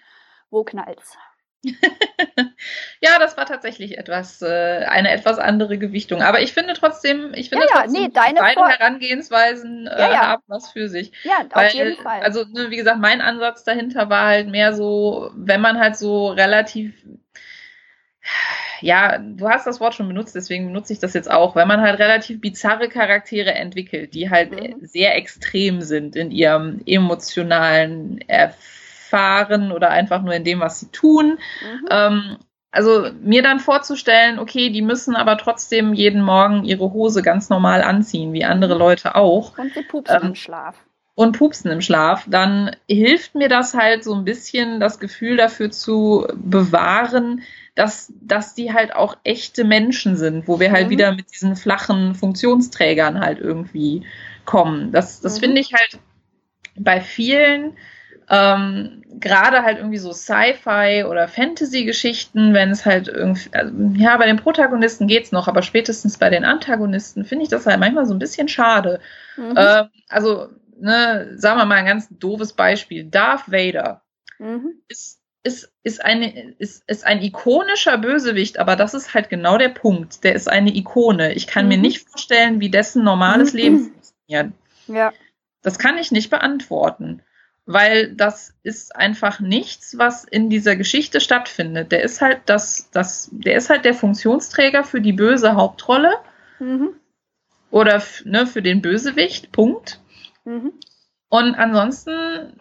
wo knallt's. ja, das war tatsächlich etwas, äh, eine etwas andere Gewichtung. Aber ich finde trotzdem, ich finde ja, ja, trotzdem, nee, deine beide Vor Herangehensweisen äh, ja, haben was für sich. Ja, Weil, auf jeden Fall. Also, ne, wie gesagt, mein Ansatz dahinter war halt mehr so, wenn man halt so relativ ja, du hast das Wort schon benutzt, deswegen benutze ich das jetzt auch, wenn man halt relativ bizarre Charaktere entwickelt, die halt mhm. sehr extrem sind in ihrem emotionalen Erfahrung fahren oder einfach nur in dem, was sie tun. Mhm. Ähm, also mir dann vorzustellen, okay, die müssen aber trotzdem jeden Morgen ihre Hose ganz normal anziehen, wie andere mhm. Leute auch. Und sie pupsen ähm, im Schlaf. Und pupsen im Schlaf, dann hilft mir das halt so ein bisschen, das Gefühl dafür zu bewahren, dass, dass die halt auch echte Menschen sind, wo wir halt mhm. wieder mit diesen flachen Funktionsträgern halt irgendwie kommen. Das, das mhm. finde ich halt bei vielen ähm, Gerade halt irgendwie so Sci-Fi oder Fantasy-Geschichten, wenn es halt irgendwie, also, ja, bei den Protagonisten geht's noch, aber spätestens bei den Antagonisten finde ich das halt manchmal so ein bisschen schade. Mhm. Ähm, also, ne, sagen wir mal ein ganz doofes Beispiel. Darth Vader mhm. ist ist, ist, eine, ist, ist ein ikonischer Bösewicht, aber das ist halt genau der Punkt. Der ist eine Ikone. Ich kann mhm. mir nicht vorstellen, wie dessen normales mhm. Leben funktioniert. Ja. Das kann ich nicht beantworten weil das ist einfach nichts, was in dieser Geschichte stattfindet. Der ist halt das, das, der ist halt der Funktionsträger für die böse Hauptrolle mhm. oder ne, für den Bösewicht. Punkt. Mhm. Und ansonsten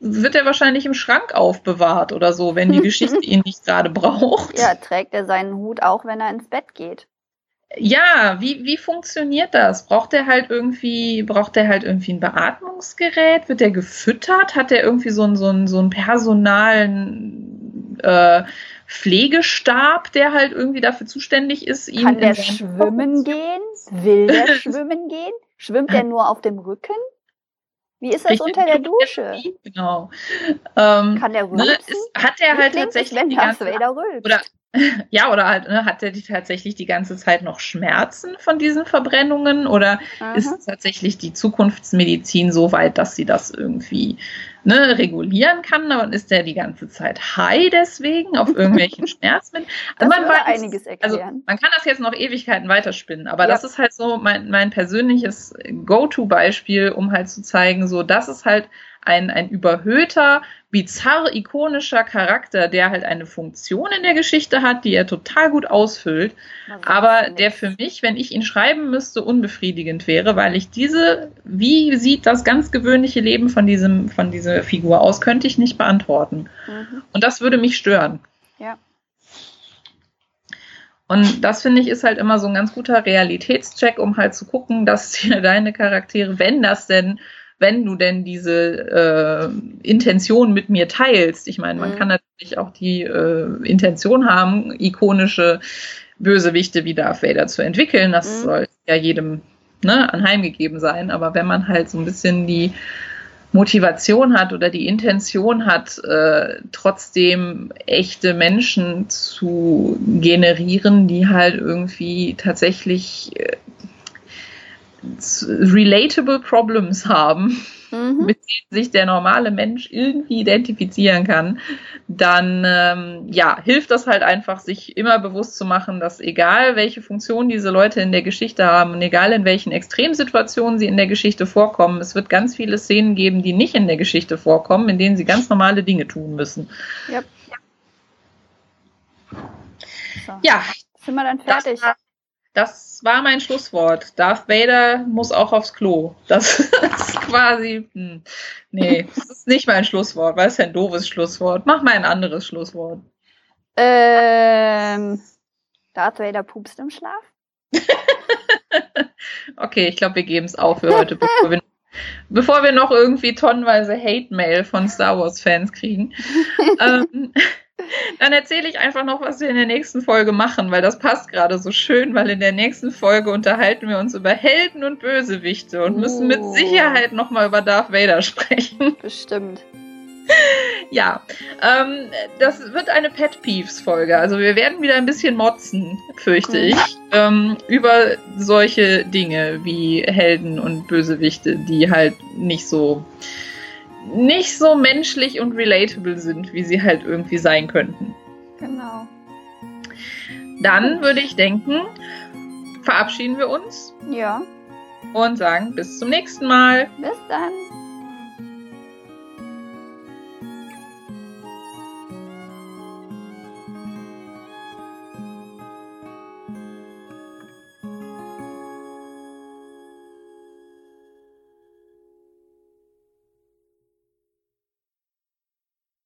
wird er wahrscheinlich im Schrank aufbewahrt oder so, wenn die Geschichte ihn nicht gerade braucht. Ja, trägt er seinen Hut auch, wenn er ins Bett geht ja, wie, wie funktioniert das? Braucht er halt irgendwie, braucht er halt irgendwie ein Beatmungsgerät? Wird er gefüttert? Hat er irgendwie so einen, so einen, so einen personalen äh, Pflegestab, der halt irgendwie dafür zuständig ist, ihn Kann der schwimmen gehen? Will der schwimmen gehen? Schwimmt er nur auf dem Rücken? Wie ist das Richtig, unter der Dusche? Genau. Ähm, Kann der rülpsen? Ne, ist, hat er halt tatsächlich wenn ganze, Vader rülpst. Oder ja, oder halt, ne, hat er die tatsächlich die ganze Zeit noch Schmerzen von diesen Verbrennungen oder Aha. ist tatsächlich die Zukunftsmedizin so weit, dass sie das irgendwie ne, regulieren kann? Und ist der die ganze Zeit high deswegen auf irgendwelchen Schmerzmitteln? Also man weiß, einiges erklären. Also man kann das jetzt noch Ewigkeiten weiterspinnen, aber ja. das ist halt so mein, mein persönliches Go-To-Beispiel, um halt zu zeigen, so, das ist halt ein, ein überhöhter, bizarr ikonischer Charakter, der halt eine Funktion in der Geschichte hat, die er total gut ausfüllt, aber der für mich, wenn ich ihn schreiben müsste, unbefriedigend wäre, weil ich diese, wie sieht das ganz gewöhnliche Leben von diesem, von dieser Figur aus, könnte ich nicht beantworten. Mhm. Und das würde mich stören. Ja. Und das finde ich ist halt immer so ein ganz guter Realitätscheck, um halt zu gucken, dass deine Charaktere, wenn das denn wenn du denn diese äh, Intention mit mir teilst. Ich meine, man mhm. kann natürlich auch die äh, Intention haben, ikonische Bösewichte wie Darth Vader zu entwickeln. Das mhm. soll ja jedem ne, anheimgegeben sein. Aber wenn man halt so ein bisschen die Motivation hat oder die Intention hat, äh, trotzdem echte Menschen zu generieren, die halt irgendwie tatsächlich äh, relatable Problems haben mhm. mit denen sich der normale Mensch irgendwie identifizieren kann, dann ähm, ja, hilft das halt einfach, sich immer bewusst zu machen, dass egal welche Funktion diese Leute in der Geschichte haben und egal in welchen Extremsituationen sie in der Geschichte vorkommen, es wird ganz viele Szenen geben, die nicht in der Geschichte vorkommen, in denen sie ganz normale Dinge tun müssen. Yep. So. Ja. Sind wir dann fertig? Das das war mein Schlusswort. Darth Vader muss auch aufs Klo. Das ist quasi. Hm, nee, das ist nicht mein Schlusswort. Was ist denn ein doofes Schlusswort? Mach mal ein anderes Schlusswort. Ähm, Darth Vader pupst im Schlaf? okay, ich glaube, wir geben es auf für heute, bevor wir, bevor wir noch irgendwie tonnenweise Hate-Mail von Star Wars-Fans kriegen. ähm, dann erzähle ich einfach noch, was wir in der nächsten Folge machen, weil das passt gerade so schön, weil in der nächsten Folge unterhalten wir uns über Helden und Bösewichte und müssen mit oh. Sicherheit nochmal über Darth Vader sprechen. Bestimmt. Ja, ähm, das wird eine Pet Peeves Folge. Also wir werden wieder ein bisschen motzen, fürchte ich, ähm, über solche Dinge wie Helden und Bösewichte, die halt nicht so nicht so menschlich und relatable sind, wie sie halt irgendwie sein könnten. Genau. Dann würde ich denken, verabschieden wir uns. Ja. Und sagen bis zum nächsten Mal. Bis dann.